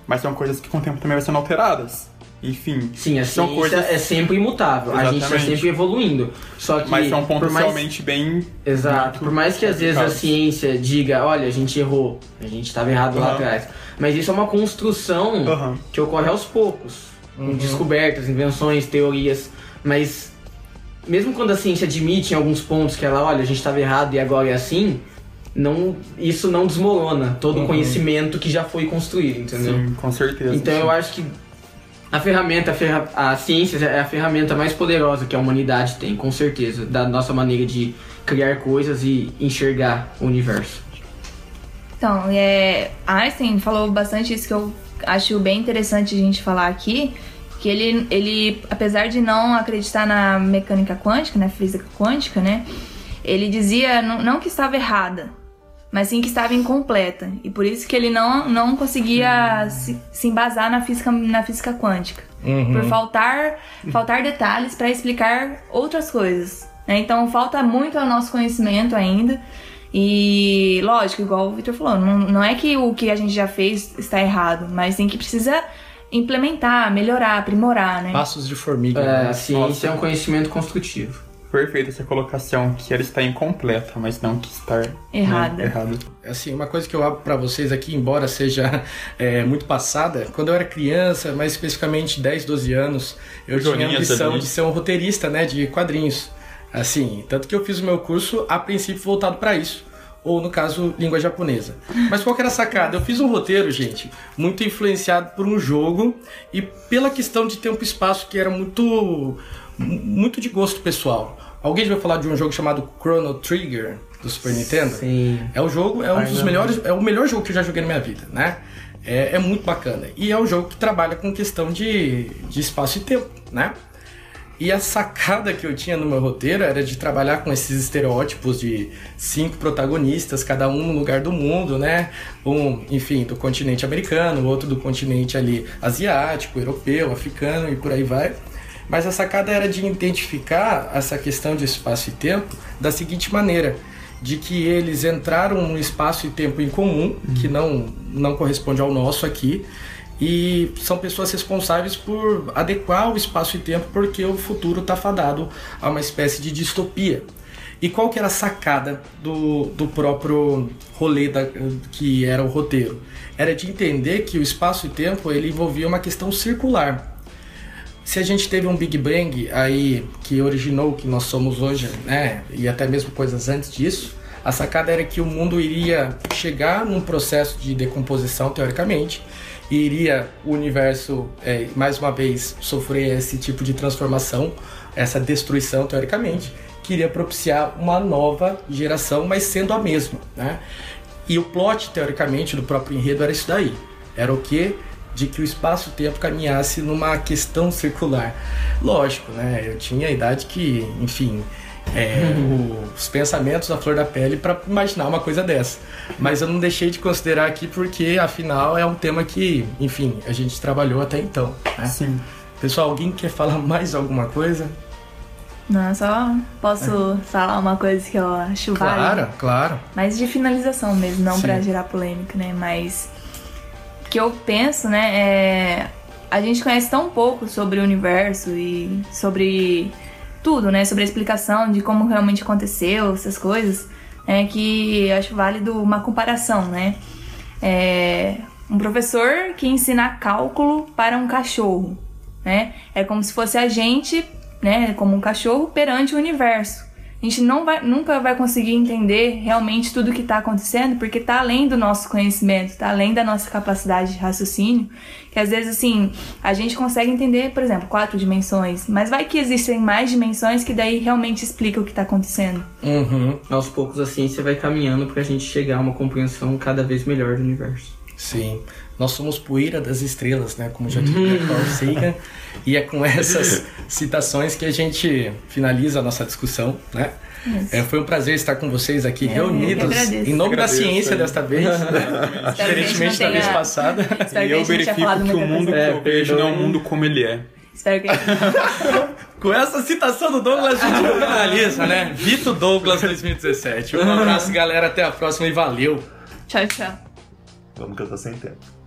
Mas são coisas que com o tempo também vão sendo alteradas. Enfim, Sim, a são ciência coisas... é sempre imutável. A gente tá Exatamente. sempre evoluindo. Só que Mas são pontos por mais... realmente bem... Exato. Por mais que às vezes a ciência diga, olha, a gente errou, a gente estava errado lá Aham. atrás. Mas isso é uma construção Aham. que ocorre aos poucos. Com descobertas, invenções, teorias. Mas mesmo quando a ciência admite em alguns pontos que ela, olha, a gente estava errado e agora é assim, não, isso não desmorona todo o conhecimento que já foi construído, entendeu? Sim, com certeza. Então eu acho que a ferramenta, a, ferra- a ciência é a ferramenta mais poderosa que a humanidade tem, com certeza, da nossa maneira de criar coisas e enxergar o universo. Então, é, Einstein falou bastante isso que eu acho bem interessante a gente falar aqui, que ele, ele apesar de não acreditar na mecânica quântica, na física quântica, né, ele dizia não, não que estava errada, mas sim que estava incompleta. E por isso que ele não, não conseguia se, se embasar na física, na física quântica. Por faltar, faltar detalhes para explicar outras coisas. né? Então falta muito ao nosso conhecimento ainda. E lógico, igual o Victor falou, não, não é que o que a gente já fez está errado, mas sim que precisa implementar, melhorar, aprimorar, né? Passos de formiga. É, né? a ciência é um conhecimento construtivo. Perfeita essa colocação, que ela está incompleta, mas não que está... né, Errada. errada. Assim, uma coisa que eu abro pra vocês aqui, embora seja é, muito passada, quando eu era criança, mais especificamente 10, 12 anos, eu tinha a ambição de ser um roteirista, né, de quadrinhos. Assim, tanto que eu fiz o meu curso a princípio voltado pra isso, ou no caso, língua japonesa. Mas qual que era a sacada? Eu fiz um roteiro, gente, muito influenciado por um jogo e pela questão de tempo e espaço que era muito muito de gosto pessoal. Alguém já vai falar de um jogo chamado Chrono Trigger do Super Nintendo? Sim. É o jogo, é um dos melhores, é o melhor jogo que eu já joguei na minha vida, né? É, é muito bacana. E é um jogo que trabalha com questão de, de espaço e tempo, né? E a sacada que eu tinha no meu roteiro era de trabalhar com esses estereótipos de cinco protagonistas, cada um no lugar do mundo, né? Um, enfim, do continente americano, outro do continente ali asiático, europeu, africano e por aí vai. Mas a sacada era de identificar essa questão de espaço e tempo da seguinte maneira: de que eles entraram num espaço e tempo em comum, que não, não corresponde ao nosso aqui, e são pessoas responsáveis por adequar o espaço e tempo porque o futuro está fadado a uma espécie de distopia. E qual que era a sacada do, do próprio rolê da, que era o roteiro? Era de entender que o espaço e tempo ele envolvia uma questão circular. Se a gente teve um Big Bang aí que originou o que nós somos hoje, né, e até mesmo coisas antes disso, a sacada era que o mundo iria chegar num processo de decomposição, teoricamente, e iria o universo, é, mais uma vez, sofrer esse tipo de transformação, essa destruição, teoricamente, que iria propiciar uma nova geração, mas sendo a mesma, né? E o plot, teoricamente, do próprio enredo era isso daí. Era o quê? De que o espaço-tempo caminhasse numa questão circular. Lógico, né? Eu tinha a idade que, enfim, é, os pensamentos à flor da pele para imaginar uma coisa dessa. Mas eu não deixei de considerar aqui porque, afinal, é um tema que, enfim, a gente trabalhou até então. Né? Sim. Pessoal, alguém quer falar mais alguma coisa? Não, eu só posso falar uma coisa que eu acho válida. Claro, claro. Mas de finalização mesmo, não pra gerar polêmica, né? Mas que eu penso, né, é a gente conhece tão pouco sobre o universo e sobre tudo, né? Sobre a explicação de como realmente aconteceu, essas coisas, é que eu acho válido uma comparação, né? É um professor que ensina cálculo para um cachorro, né? É como se fosse a gente, né, como um cachorro perante o universo. A gente não vai, nunca vai conseguir entender realmente tudo o que está acontecendo, porque está além do nosso conhecimento, está além da nossa capacidade de raciocínio. Que às vezes, assim, a gente consegue entender, por exemplo, quatro dimensões, mas vai que existem mais dimensões que daí realmente explica o que está acontecendo. Uhum. Aos poucos a ciência vai caminhando pra gente chegar a uma compreensão cada vez melhor do universo. Sim. Nós somos poeira das estrelas, né? Como já diria Carl Sagan. E é com essas citações que a gente finaliza a nossa discussão, né? É, foi um prazer estar com vocês aqui É, reunidos agradeço. em nome da ciência é. desta vez, né? Diferentemente da vez passada. Espero E eu verifico que o mundo que eu vejo não é o perdoem. mundo como ele é. Espero que. Com essa citação do Douglas, a gente finaliza, né? Vito Douglas 2017. Um abraço, galera. Até a próxima e valeu! Tchau, tchau. Vamos que eu tô sem tempo.